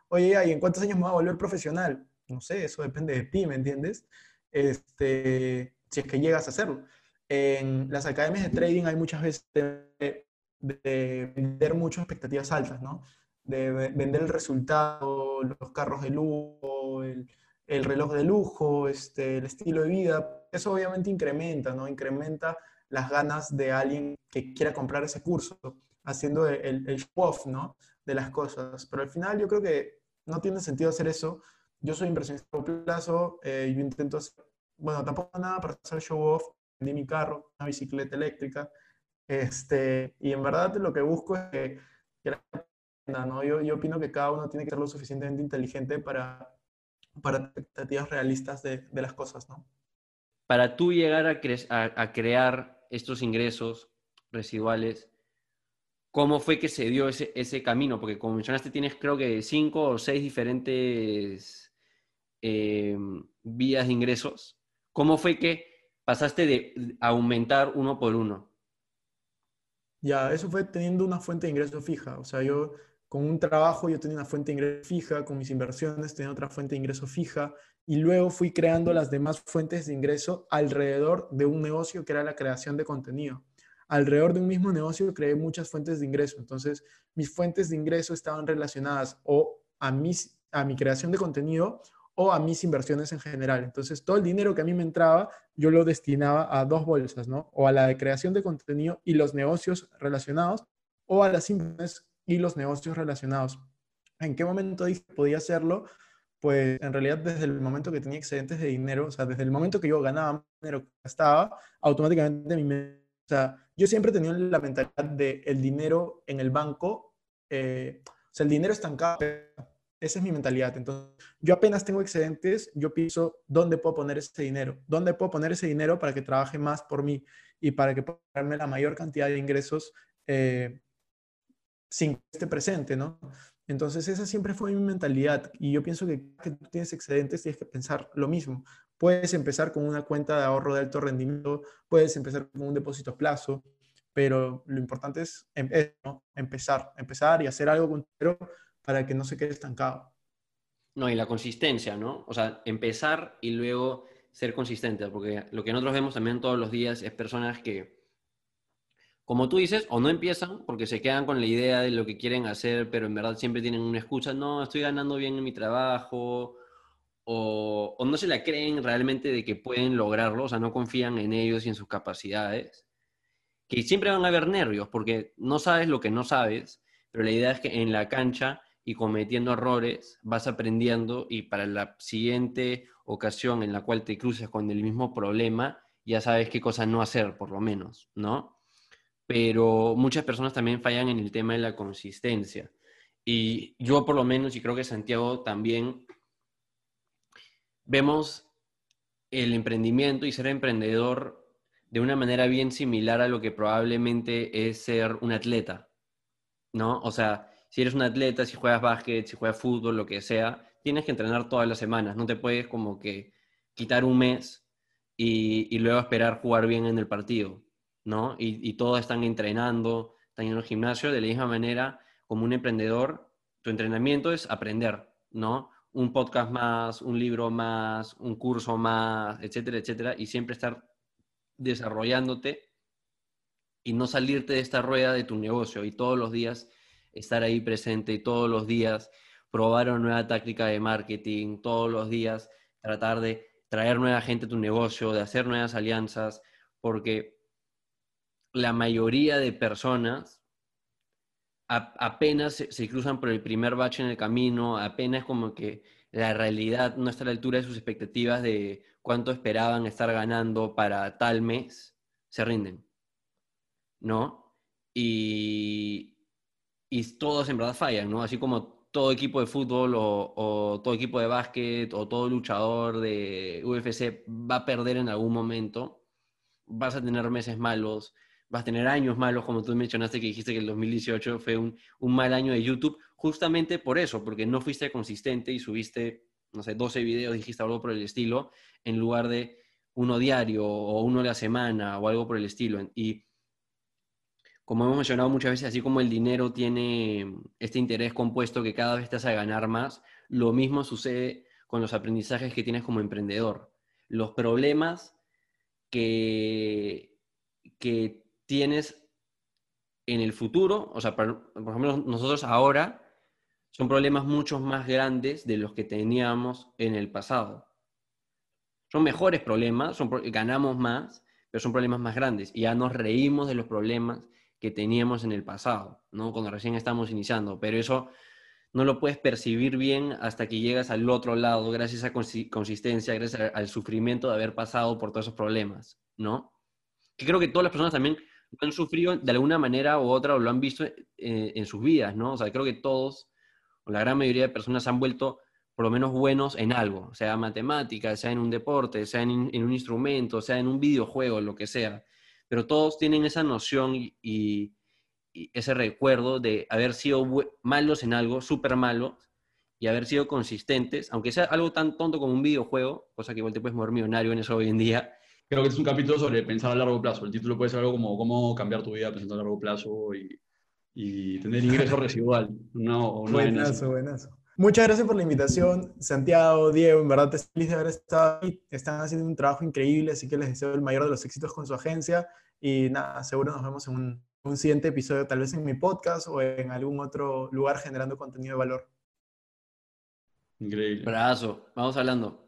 oye, ¿y en cuántos años me voy a volver profesional? No sé, eso depende de ti, ¿me entiendes? este, si es que llegas a hacerlo. En las academias de trading hay muchas veces de, vender muchas expectativas altas, ¿no? De vender el resultado, los carros de lujo, el, el reloj de lujo, este, el estilo de vida. Eso obviamente incrementa, ¿no? Incrementa las ganas de alguien que quiera comprar ese curso, haciendo el, el show off, ¿no? De las cosas. Pero al final yo creo que no tiene sentido hacer eso yo soy inversionista a plazo, eh, yo intento hacer, bueno, tampoco nada para hacer show off, vendí mi carro, una bicicleta eléctrica, este, y en verdad lo que busco es que, ¿no? yo, yo opino que cada uno tiene que ser lo suficientemente inteligente para, para expectativas realistas de, de las cosas, ¿no? Para tú llegar a, a, a crear estos ingresos residuales, ¿Cómo fue que se dio ese, ese, camino? Porque como mencionaste, tienes creo que cinco o seis diferentes eh, vías de ingresos, ¿cómo fue que pasaste de aumentar uno por uno? Ya, eso fue teniendo una fuente de ingreso fija. O sea, yo con un trabajo yo tenía una fuente de ingreso fija, con mis inversiones tenía otra fuente de ingreso fija y luego fui creando las demás fuentes de ingreso alrededor de un negocio que era la creación de contenido. Alrededor de un mismo negocio creé muchas fuentes de ingreso. Entonces, mis fuentes de ingreso estaban relacionadas o a, mis, a mi creación de contenido o a mis inversiones en general. Entonces, todo el dinero que a mí me entraba, yo lo destinaba a dos bolsas, ¿no? O a la de creación de contenido y los negocios relacionados, o a las inversiones y los negocios relacionados. ¿En qué momento podía hacerlo? Pues en realidad desde el momento que tenía excedentes de dinero, o sea, desde el momento que yo ganaba dinero que gastaba, automáticamente mi... O sea, yo siempre tenía la mentalidad de el dinero en el banco, eh, o sea, el dinero estancado esa es mi mentalidad. Entonces, yo apenas tengo excedentes, yo pienso dónde puedo poner ese dinero, dónde puedo poner ese dinero para que trabaje más por mí y para que pueda darme la mayor cantidad de ingresos eh, sin esté presente, ¿no? Entonces esa siempre fue mi mentalidad y yo pienso que que tú tienes excedentes tienes que pensar lo mismo. Puedes empezar con una cuenta de ahorro de alto rendimiento, puedes empezar con un depósito a plazo, pero lo importante es em- empezar, empezar y hacer algo con para que no se quede estancado. No, y la consistencia, ¿no? O sea, empezar y luego ser consistente, porque lo que nosotros vemos también todos los días es personas que, como tú dices, o no empiezan porque se quedan con la idea de lo que quieren hacer, pero en verdad siempre tienen una excusa, no, estoy ganando bien en mi trabajo, o, o no se la creen realmente de que pueden lograrlo, o sea, no confían en ellos y en sus capacidades, que siempre van a haber nervios, porque no sabes lo que no sabes, pero la idea es que en la cancha y cometiendo errores vas aprendiendo y para la siguiente ocasión en la cual te cruces con el mismo problema, ya sabes qué cosa no hacer, por lo menos, ¿no? Pero muchas personas también fallan en el tema de la consistencia. Y yo por lo menos, y creo que Santiago también, vemos el emprendimiento y ser emprendedor de una manera bien similar a lo que probablemente es ser un atleta, ¿no? O sea, si eres un atleta, si juegas básquet, si juegas fútbol, lo que sea, tienes que entrenar todas las semanas, no te puedes como que quitar un mes y, y luego esperar jugar bien en el partido, ¿no? Y, y todos están entrenando, están en el gimnasio, de la misma manera, como un emprendedor, tu entrenamiento es aprender, ¿no? Un podcast más, un libro más, un curso más, etcétera, etcétera, y siempre estar desarrollándote y no salirte de esta rueda de tu negocio y todos los días estar ahí presente y todos los días probar una nueva táctica de marketing, todos los días tratar de traer nueva gente a tu negocio, de hacer nuevas alianzas, porque la mayoría de personas apenas se, se cruzan por el primer bache en el camino, apenas como que la realidad no está a la altura de sus expectativas de cuánto esperaban estar ganando para tal mes, se rinden, ¿no? Y, y todos en verdad fallan, ¿no? Así como todo equipo de fútbol o, o todo equipo de básquet o todo luchador de UFC va a perder en algún momento, vas a tener meses malos, vas a tener años malos, como tú mencionaste que dijiste que el 2018 fue un, un mal año de YouTube, justamente por eso, porque no fuiste consistente y subiste, no sé, 12 videos, dijiste algo por el estilo, en lugar de uno diario o uno a la semana o algo por el estilo. Y como hemos mencionado muchas veces, así como el dinero tiene este interés compuesto que cada vez te hace ganar más, lo mismo sucede con los aprendizajes que tienes como emprendedor. Los problemas que, que tienes en el futuro, o sea, por, ejemplo, nosotros ahora son problemas mucho más grandes de los que teníamos en el pasado. Son mejores problemas, ganamos más, pero son problemas más grandes. Y ya nos reímos de los problemas que teníamos en el pasado, ¿no? Cuando recién estamos iniciando. Pero eso no lo puedes percibir bien hasta que llegas al otro lado, gracias a consi- consistencia, gracias al sufrimiento de haber pasado por todos esos problemas, ¿no? Que creo que todas las personas también han sufrido de alguna manera u otra o lo han visto eh, en sus vidas, ¿no? O sea, creo que todos, o la gran mayoría de personas han vuelto por lo menos buenos en algo, sea matemáticas, sea en un deporte, sea en, en un instrumento, sea en un videojuego, lo que sea. Pero todos tienen esa noción y, ese recuerdo de haber sido malos en algo, súper malos, y haber sido consistentes, aunque sea algo tan tonto como un videojuego, cosa que igual te puedes mover millonario en eso hoy en día, Creo que es un capítulo sobre pensar a largo plazo. El título puede ser algo como cómo cambiar tu vida pensando a largo plazo y, y tener ingreso <laughs> residual. No, no. Buenazo, buenazo. Muchas gracias por la invitación, Santiago, Diego, en verdad estoy feliz de haber estado aquí. Están haciendo un trabajo increíble, así que les deseo el mayor de los éxitos con su agencia y nada, seguro nos vemos en un, un siguiente episodio, tal vez en mi podcast o en algún otro lugar generando contenido de valor. Increíble. brazo, vamos hablando.